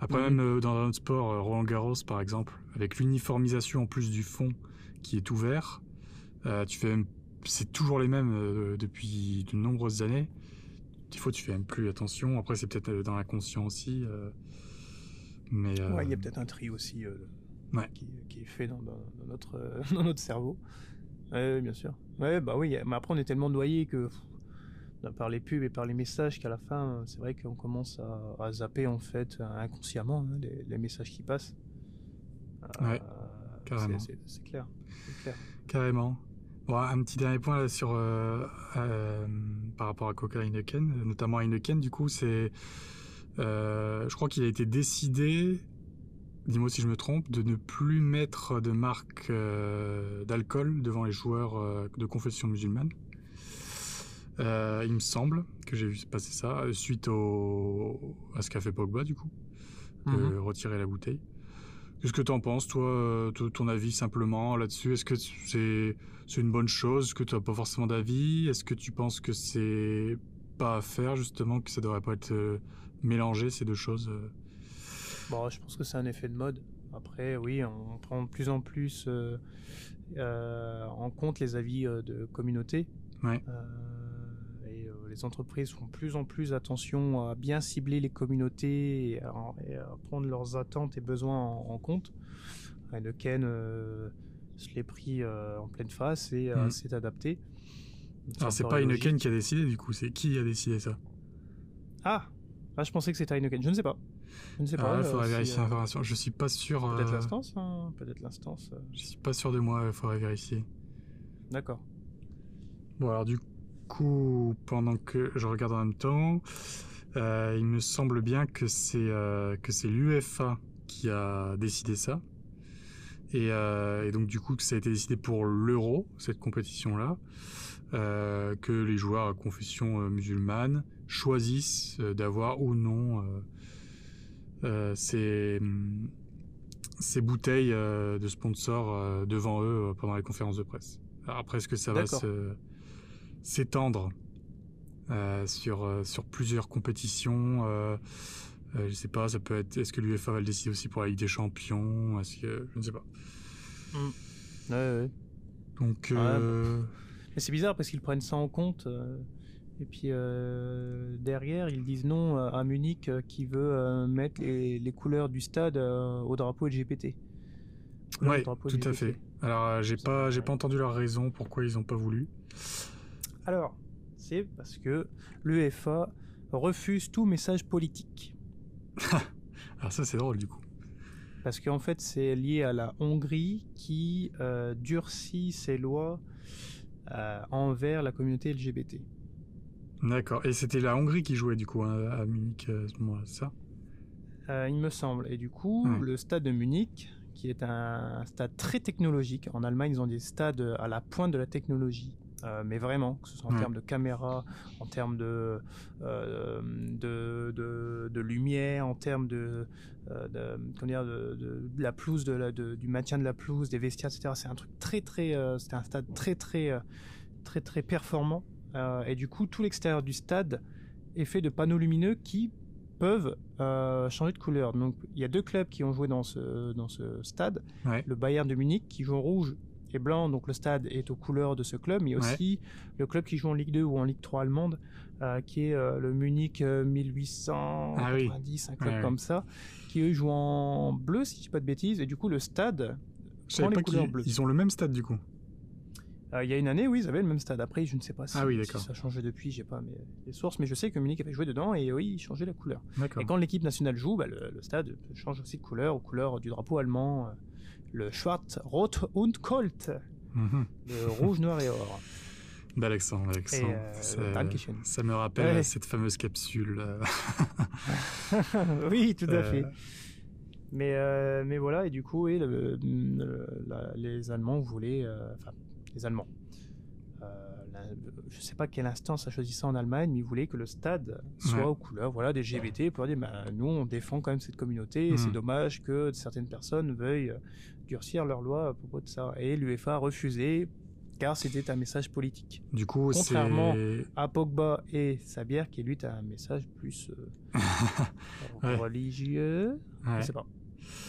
Après même dans un autre sport, Roland Garros par exemple, avec l'uniformisation en plus du fond qui est ouvert, tu fais c'est toujours les mêmes depuis de nombreuses années. Fois tu fais même plus attention. Après c'est peut-être euh, dans l'inconscient aussi, euh, mais euh, Ouais, il y a peut-être un tri aussi Ouais. qui, qui est fait dans, dans- dans notre, *laughs* dans notre cerveau. Ouais, bien sûr. Ouais, bah oui, mais après on est tellement noyé que pff, par les pubs et par les messages qu'à la fin, c'est vrai qu'on commence à, à zapper en fait inconsciemment hein, les, les messages qui passent. Ouais, carrément. C'est c'est clair. C'est clair. Carrément. Bon, un petit dernier point là sur euh, euh, par rapport à Coca Heineken, notamment Heineken. Du coup, c'est, euh, je crois qu'il a été décidé, dis-moi si je me trompe, de ne plus mettre de marque d'alcool devant les joueurs de confession musulmane. Il me semble que j'ai vu passer ça suite au à ce qu'a fait Pogba du coup, de Mhm. retirer la bouteille. Qu'est-ce que tu en penses, toi, euh, ton avis simplement là-dessus? Est-ce que c'est c'est une bonne chose Est-ce que tu n'as pas forcément d'avis? Est-ce que tu penses que c'est pas à faire, justement, que ça devrait pas être euh, mélangé, ces deux choses euh? Bon, je pense que c'est un effet de mode. Après, oui, on prend de plus en plus euh, euh, en compte les avis de communauté. Ouais. Euh, les entreprises font plus en plus attention à bien cibler les communautés et à, et à prendre leurs attentes et besoins en, en compte. Heineken euh, se l'est pris euh, en pleine face et Mhm. s'est adapté. Alors, me c'est pas Heineken logique. qui a décidé, du coup, c'est qui a décidé ça? Ah Ah, je pensais que c'était Heineken. Je ne sais pas. Je ne sais pas. Ah, Il euh, faudrait vérifier l'information. Je suis pas sûr. Peut-être euh, l'instance, hein, peut-être l'instance. euh, Je suis pas sûr de moi, il faudrait vérifier. D'accord. Bon, alors du coup, pendant que je regarde en même temps, euh, il me semble bien que c'est euh, que c'est l'UEFA qui a décidé ça. Et, euh, et donc du coup, que ça a été décidé pour l'Euro, cette compétition-là, euh, que les joueurs à confession musulmane choisissent d'avoir ou non ces, ces bouteilles de sponsors devant eux pendant les conférences de presse. Alors après, est-ce que ça va se- s'étendre sur, sur plusieurs compétitions. je sais pas, ça peut être. Est-ce que l'UEFA va le décider aussi pour la Ligue des Champions Est-ce que je ne sais pas. Mm. Ouais, ouais. Donc. Mais c'est bizarre parce qu'ils prennent ça en compte. Et puis euh, derrière, ils disent non à Munich euh, qui veut euh, mettre les, couleurs du stade au drapeau LGBT. Oui, tout à fait. Alors, j'ai pas, j'ai pas entendu leur raison pourquoi ils n'ont pas voulu. Alors, c'est parce que l'UEFA refuse tout message politique. Alors *laughs* ça, c'est drôle du coup. Parce qu'en fait, c'est lié à la Hongrie qui durcit ses lois envers la communauté LGBT. D'accord. Et c'était la Hongrie qui jouait du coup hein, à Munich euh, à ce moment-là, ça? Euh, Il me semble. Et du coup, le stade de Munich, qui est un stade très technologique. En Allemagne, ils ont des stades à la pointe de la technologie. Euh, mais vraiment, que ce soit en termes de caméra, en termes de, de, de, lumière, en termes de, de, dire, de, la pelouse, de, du maintien de la pelouse, des vestiaires, etc. C'est un truc très, très, c'était un stade très, très, très, très performant. Euh, et du coup, tout l'extérieur du stade est fait de panneaux lumineux qui peuvent euh, changer de couleur. Donc, il y a deux clubs qui ont joué dans ce, dans ce stade. Le Bayern de Munich qui joue en rouge et blanc, donc le stade est aux couleurs de ce club, mais aussi le club qui joue en Ligue 2 ou en Ligue 3 allemande, euh, qui est le Munich 1890, ah un club comme ça, qui eux jouent en bleu, si je dis pas de bêtises, et du coup le stade. Je savais pas qu'ils ils ont le même stade du coup. Euh, il y a une année, oui, ils avaient le même stade. Après, je ne sais pas si, ah ça a changé depuis, j'ai pas mes, les sources, mais je sais que Munich avait joué dedans et oui, il changeait la couleur. Et quand l'équipe nationale joue, bah, le, stade change aussi de couleur, aux couleurs du drapeau allemand, euh, le Schwarz, Rot und Colt, mhm. le rouge, noir et or. *laughs* Bel accent, euh, ça, me rappelle cette fameuse capsule. *laughs* oui, tout à fait. Mais, mais voilà, et du coup, oui, les Allemands voulaient, les Allemands. Euh, je ne sais pas quelle instance a choisi ça en Allemagne, mais ils voulaient que le stade soit aux couleurs voilà, des LGBT pour dire bah, nous, on défend quand même cette communauté et c'est hmm. dommage que certaines personnes veuillent euh, durcir leurs lois à propos de ça. Et l'UEFA a refusé car c'était un message politique. Du coup, contrairement à Pogba et Sabier qui lui a un message plus euh, *laughs* religieux. Je sais pas.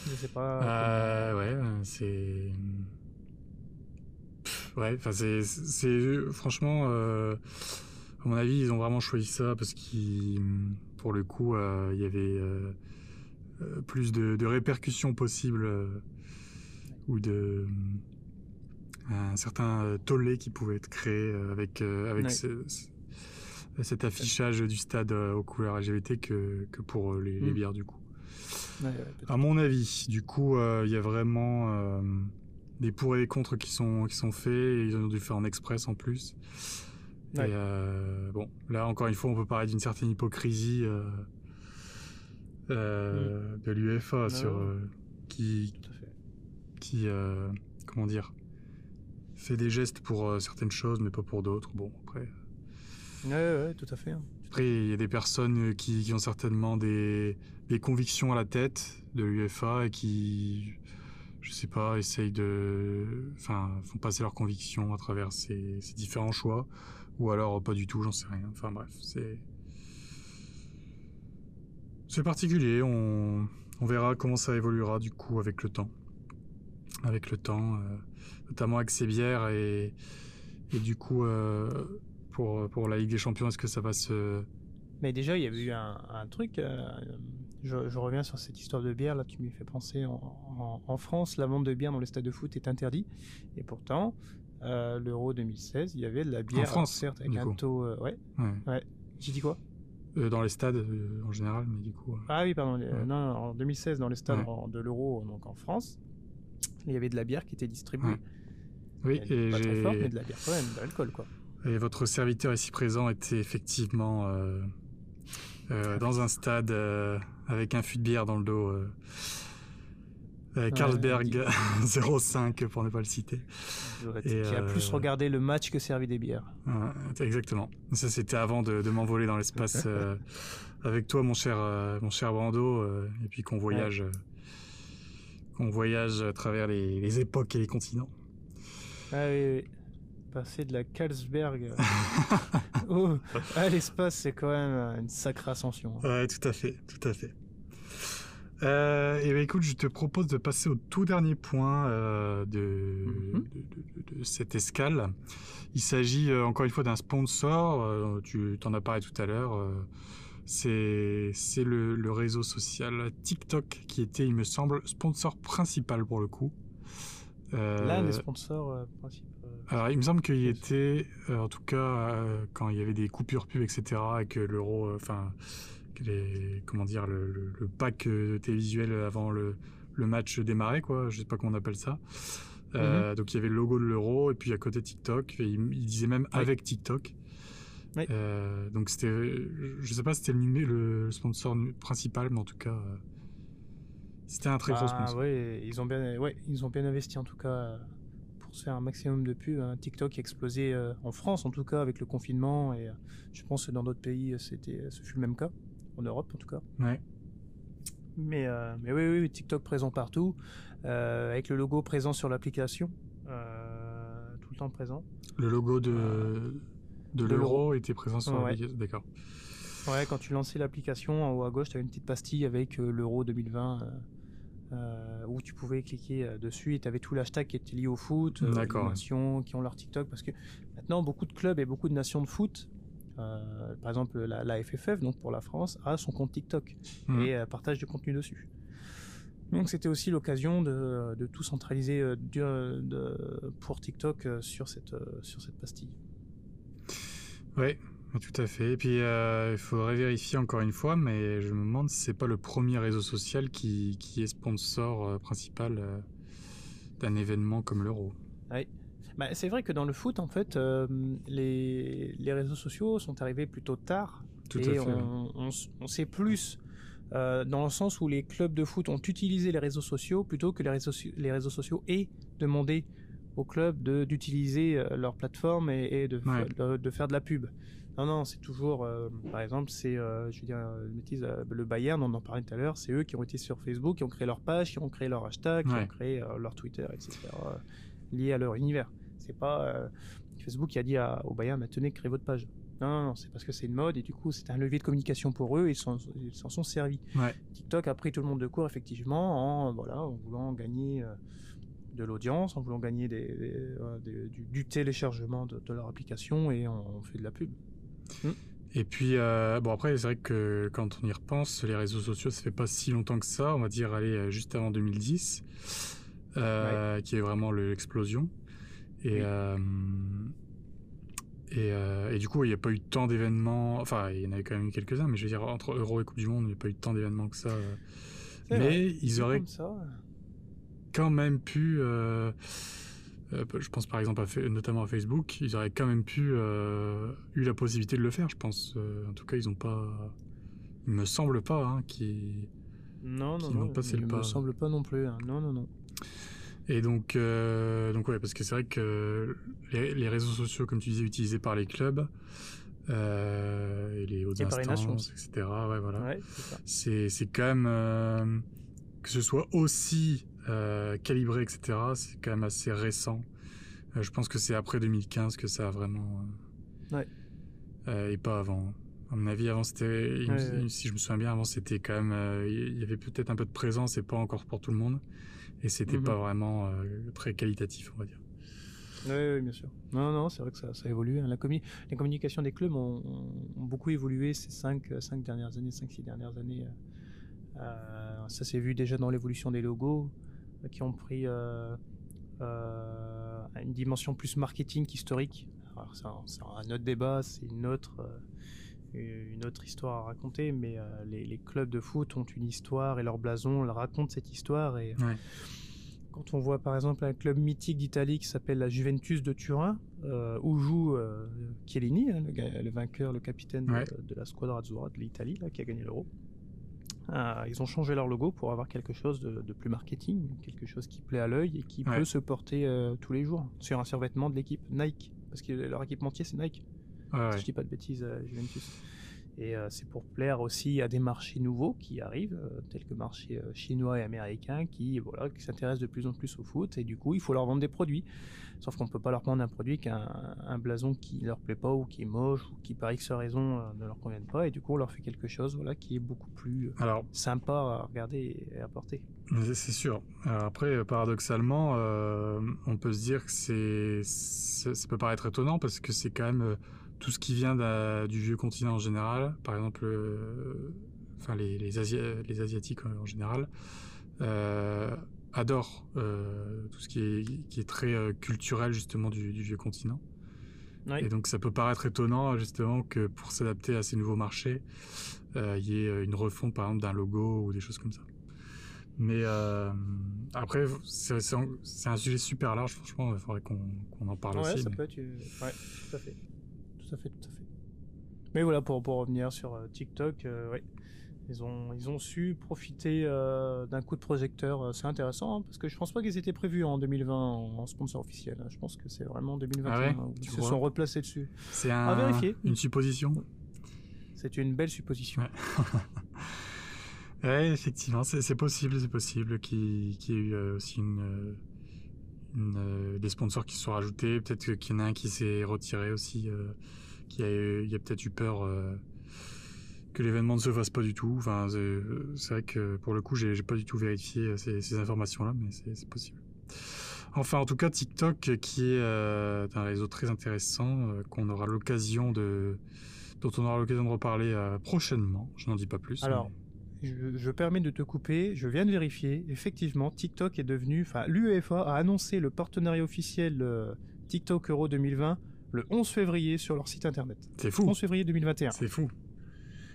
Je sais pas. ouais, c'est ouais, enfin c'est, c'est franchement, euh, à mon avis, ils ont vraiment choisi ça parce qu'ils, pour le coup, euh, il y avait euh, plus de, répercussions possibles ou de un certain tollé qui pouvait être créé avec avec cet affichage du stade aux couleurs LGBT que, que pour les, les mm. bières du coup. à mon avis, du coup, il y a vraiment des pour et des contre qui sont, qui sont faits. Et ils ont dû faire en express en plus. Et euh, bon, là encore une fois, on peut parler d'une certaine hypocrisie euh, euh, mm. de l'UEFA sur qui, qui comment dire, fait des gestes pour certaines choses, mais pas pour d'autres. Bon, après. Ouais, ouais, tout à fait. Hein. Après, il y a des personnes qui, qui ont certainement des, des convictions à la tête de l'UEFA et qui je sais pas, essayent de, enfin, font passer leurs convictions à travers ces, différents choix, ou alors pas du tout, j'en sais rien. Enfin bref, c'est, c'est particulier. On, on verra comment ça évoluera du coup avec le temps, avec le temps, euh, notamment avec ces bières et, et du coup euh, pour pour la Ligue des Champions, est-ce que ça va se mais déjà, il y avait eu un, un truc. Euh, je, reviens sur cette histoire de bière là qui me fait penser en, France, la vente de bière dans les stades de foot est interdite et pourtant euh, l'Euro 2016, il y avait de la bière en France, certes avec un taux euh, ouais. ouais. J'ai dit quoi? Euh, dans les stades en général, mais du coup. Ah oui, pardon. non, en 2016, dans les stades de l'Euro, donc en France, il y avait de la bière qui était distribuée. Oui, et pas très forte, mais de la bière quand même, de l'alcool quoi. Et votre serviteur ici présent était effectivement dans un stade avec un fût de bière dans le dos. Euh, euh Carlsberg *laughs* 05 pour ne pas le citer. Et, qui a plus euh, regardé le match que servi des bières. exactement. Ça c'était avant de, m'envoler dans l'espace *laughs* euh, avec toi mon cher mon cher Brando et puis qu'on voyage qu'on voyage à travers les, époques et les continents. Ah oui, oui. passer de la Carlsberg *laughs* au- à l'espace, c'est quand même une sacrée ascension. hein. Ouais, tout à fait, tout à fait. Euh, et ben écoute, je te propose de passer au tout dernier point euh, de, de, de- de cette escale. Il s'agit euh, encore une fois d'un sponsor. euh, tu t'en as parlé tout à l'heure. C'est le, le réseau social TikTok qui était, il me semble, sponsor principal pour le coup. Euh, L'un des sponsors euh, principaux. alors, il me semble qu'il était, euh, en tout cas, euh, quand il y avait des coupures pub, etc., et que l'euro, enfin, les, comment dire, le, le- le pack télévisuel avant le, le match démarrait, quoi, je sais pas comment on appelle ça. Euh, Donc, il y avait le logo de l'euro, et puis à côté TikTok, et il, il disait même avec TikTok. Oui. Euh, donc, c'était, je sais pas si c'était le, le sponsor principal, mais en tout cas, euh, c'était un très gros Ah, sponsor. ouais, ils ont bien, ouais, ils ont bien investi en tout cas pour se faire un maximum de pubs. hein. TikTok a explosé euh, en France en tout cas avec le confinement et je pense que dans d'autres pays c'était, ce fut le même cas, en Europe en tout cas. Ouais. Mais, euh, mais oui, oui, TikTok présent partout, euh, avec le logo présent sur l'application, euh, tout le temps présent. Le logo de, de l'euro était présent sur Ouais. l'application. D'accord. Ouais, quand tu lançais l'application, en haut à gauche, tu avais une petite pastille avec euh, l'Euro 2020 euh, euh, où tu pouvais cliquer dessus et tu avais tout l'hashtag qui était lié au foot, euh, les nations qui ont leur TikTok. Parce que maintenant, beaucoup de clubs et beaucoup de nations de foot, euh, par exemple la, la FFF, donc pour la France, a son compte TikTok Mhm. et euh, partage du contenu dessus. Donc c'était aussi l'occasion de, de tout centraliser euh, de- pour TikTok sur, cette, sur cette pastille. Oui, tout à fait. Et puis, euh, il faudrait vérifier encore une fois, mais je me demande si c'est pas le premier réseau social qui, qui est sponsor euh, principal euh, d'un événement comme l'Euro. Bah, c'est vrai que dans le foot, en fait, les, les réseaux sociaux sont arrivés plutôt tard. Tout et à fait. on, on sait plus euh, dans le sens où les clubs de foot ont utilisé les réseaux sociaux plutôt que les réseaux, les réseaux sociaux aient demandé aux clubs de- d'utiliser euh, leur plateforme et, et de, Ouais. de, de faire de la pub. Non, non, c'est toujours, euh, par exemple, c'est, euh, je veux dire, une bêtise, le Bayern, on en parlait tout à l'heure, c'est eux qui ont été sur Facebook, qui ont créé leur page, qui ont créé leur hashtag, qui Ouais. ont créé euh, leur Twitter, etc., liés à leur univers. C'est pas Facebook qui a dit à, au Bayern, mais tenez, créez votre page. Non, non, non, c'est parce que c'est une mode et du coup, c'est un levier de communication pour eux et ils s'en sont servis. Ouais. TikTok a pris tout le monde de court, effectivement, en, voilà, en voulant gagner de l'audience, en voulant gagner des, des- euh, des- du, du téléchargement de, de leur application et on, on fait de la pub. Et puis, euh, bon, après, c'est vrai que quand on y repense, les réseaux sociaux, ça fait pas si longtemps que ça, on va dire, allez, euh, juste avant 2010, euh, qui est vraiment le- l'explosion. Et, Oui. euh, et, et du coup, il n'y a pas eu tant d'événements, enfin, il y en avait quand même eu quelques-uns, mais je veux dire, entre Euro et Coupe du Monde, il n'y a pas eu tant d'événements que ça. Mais vrai. ils auraient comme ça, quand même pu, euh, euh, je pense par exemple à notamment à Facebook, ils auraient quand même pu, euh, eu la possibilité de le faire, je pense. En tout cas, ils n'ont pas, il me semble pas, hein, qu'ils- non, non, qui non, passé il le me pas. semble pas non plus. hein. Non, non, non. Et donc, euh, donc ouais, parce que c'est vrai que les, les réseaux sociaux, comme tu disais, utilisés par les clubs euh, et les hautes Et par les nations instances, etc. Ouais, voilà. Ouais, c'est quand même euh, que ce soit aussi euh, calibré, etc. C'est quand même assez récent. Euh, je pense que c'est après 2015 que ça a vraiment euh, Ouais. et pas avant. À mon avis, avant c'était, Ouais, si je me souviens bien, avant c'était quand même, il y avait peut-être un peu de présence et pas encore pour tout le monde. Et c'était Mhm. pas vraiment très qualitatif, on va dire. Oui, oui, bien sûr. Non, non, c'est vrai que ça, ça évolue. hein. La commu- les communications des clubs ont, beaucoup évolué ces 5 cinq, cinq dernières années, 5-6 dernières années. Euh, ça s'est vu déjà dans l'évolution des logos qui ont pris euh, euh, une dimension plus marketing qu'historique. C'est un, autre débat, c'est une autre, euh, une autre histoire à raconter, mais les, les clubs de foot ont une histoire et leur blason leur raconte cette histoire. Et, Ouais. quand on voit par exemple un club mythique d'Italie qui s'appelle la Juventus de Turin, euh, où joue euh, Chiellini, hein, le, vainqueur, le capitaine de, Ouais. de la Squadra Azzurra de l'Italie, qui a gagné l'Euro. Euh, ils ont changé leur logo pour avoir quelque chose de, de plus marketing, quelque chose qui plaît à l'œil et qui Ouais. peut se porter euh, tous les jours sur un survêtement de l'équipe Nike, parce que leur équipementier c'est Nike. Ouais, Si ouais. je dis pas de bêtises, euh, Juventus. Et euh, c'est pour plaire aussi à des marchés nouveaux qui arrivent, euh, tels que marchés euh, chinois et américains, qui voilà, qui s'intéressent de plus en plus au foot. Et du coup, il faut leur vendre des produits. Sauf qu'on peut pas leur vendre un produit qu'un un blason qui leur plaît pas ou qui est moche ou qui par X raison euh, ne leur convienne pas. Et du coup, on leur fait quelque chose voilà, qui est beaucoup plus Alors, sympa à regarder et à porter. C'est sûr. Après, paradoxalement, on peut se dire que c'est, ça peut paraître étonnant parce que c'est quand même tout ce qui vient du vieux continent en général. Par exemple, euh, enfin les, les, Asia- les asiatiques euh, en général euh, adorent euh, tout ce qui est, qui est très culturel justement du, du vieux continent. Oui. Et donc ça peut paraître étonnant justement que pour s'adapter à ces nouveaux marchés, il y ait une refonte par exemple d'un logo ou des choses comme ça. Mais euh, après, c'est un- sujet super large, franchement, il faudrait qu'on en parle Ouais, aussi. ça mais- peut être. Ouais, tout à fait. Tout à fait, tout à fait. Mais voilà, pour, pour revenir sur euh, TikTok, euh, ouais. Ils ont, ils ont su profiter euh, d'un coup de projecteur, euh, c'est intéressant, hein, parce que je pense pas qu'ils étaient prévus en 2020 en, en sponsor officiel. hein. Je pense que c'est vraiment en 2021 Ah ouais ils se sont replacés dessus. C'est un, À vérifier. une supposition. C'est une belle supposition. Ouais. *laughs* Ouais, effectivement, c'est possible, c'est possible qu'il qu'il y ait eu aussi une, euh, des sponsors qui se sont rajoutés. Peut-être qu'il y en a un qui s'est retiré aussi, euh, qui a, eu- il y a peut-être eu peur euh, que l'événement ne se fasse pas du tout. Enfin, c'est vrai que pour le coup, j'ai pas du tout vérifié euh, ces, ces informations-là, mais c'est possible. Enfin, en tout cas, TikTok, qui est euh, un réseau très intéressant, qu'on aura l'occasion de, dont on aura l'occasion de reparler prochainement. Je n'en dis pas plus. Alors, mais- Je, je permets de te couper, je viens de vérifier, effectivement, TikTok est devenu, enfin, l'UEFA a annoncé le partenariat officiel euh, TikTok Euro 2020 le 11 février sur leur site internet. c'est fou. 11 février 2021. C'est fou.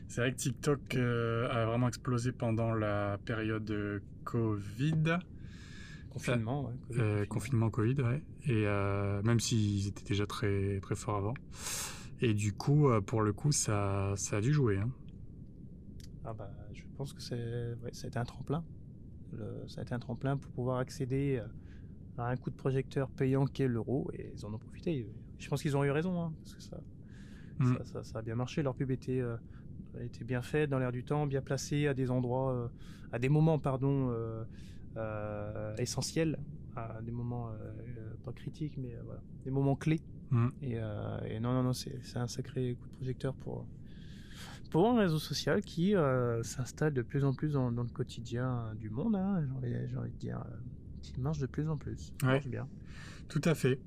C'est vrai que TikTok euh, a vraiment explosé pendant la période de Covid, Confinement, ouais, Covid, euh, confinement Covid, ouais. Et euh, même s'ils étaient déjà très très forts avant. Et du coup, euh, pour le coup, ça, ça a dû jouer. Hein. Ah bah, je pense que c'est, ouais, ça a été un tremplin. Le- ça a été un tremplin pour pouvoir accéder euh, à un coup de projecteur payant qu'est l'euro et ils en ont profité. Je pense qu'ils ont eu raison, hein, parce que ça, Mm. ça, ça- ça a bien marché. Leur pub était, euh, était bien faite, dans l'air du temps, bien placée, à des endroits, euh, à des moments, pardon, euh, essentiels, à des moments pas critiques, mais voilà, des moments clés. Mm. Et, et non, non, non, c'est c'est un sacré coup de projecteur pour, pour un réseau social qui euh, s'installe de plus en plus dans, dans le quotidien du monde, hein, j'ai envie, de dire, euh, qui marche de plus en plus. Ouais. bien. Tout à fait.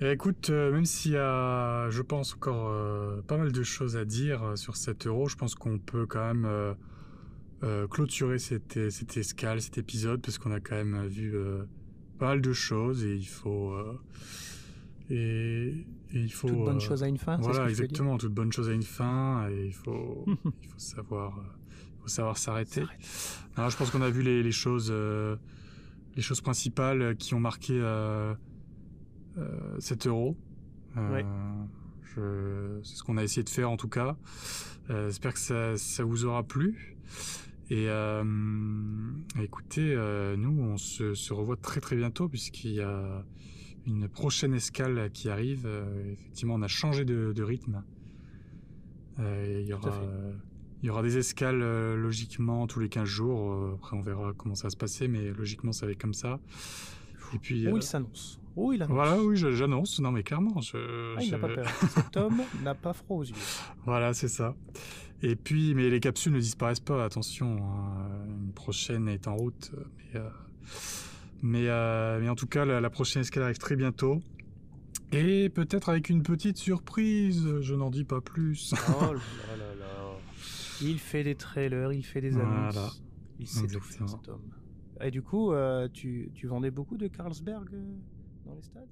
Et écoute, euh, même s'il y a, je pense, encore euh, pas mal de choses à dire euh, sur cet euro, je pense qu'on peut quand même euh, euh, clôturer cette, cette escale, cet épisode, parce qu'on a quand même vu euh, pas mal de choses et il faut. Et, et il faut. Toute bonne euh, chose à une fin, c'est ce Voilà, que tu exactement. Toute bonne chose a une fin et il faut, *laughs* il faut savoir, euh, il faut savoir s'arrêter. Je pense qu'on a vu les, les choses, euh, les choses principales qui ont marqué euh, cet euro. Ouais. C'est ce qu'on a essayé de faire en tout cas. J'espère que ça, ça vous aura plu. Et écoutez, nous, on se, se revoit très très bientôt puisqu'il y a une prochaine escale qui arrive. Euh, effectivement, on a changé de, de rythme. Euh, il y aura, euh, il y aura des escales logiquement tous les 15 jours. Après, on verra comment ça va se passer, mais logiquement, ça va être comme ça. Et puis, Où euh, il s'annonce. Où il annonce. voilà, oui, j'annonce. Non, mais clairement, je, Ah, il n'a pas peur. *laughs* Cet homme n'a pas froid aux yeux. voilà, c'est ça. Et puis, mais les capsules ne disparaissent pas, attention. hein. Une prochaine est en route. Mais, mais, euh, mais en tout cas, la, la prochaine escale arrive très bientôt. Et peut-être avec une petite surprise, je n'en dis pas plus. Oh là là là. Il fait des trailers, il fait des annonces. Voilà. Il sait tout faire, cet homme. Et du coup, euh, tu, tu vendais beaucoup de Carlsberg euh, dans les stades?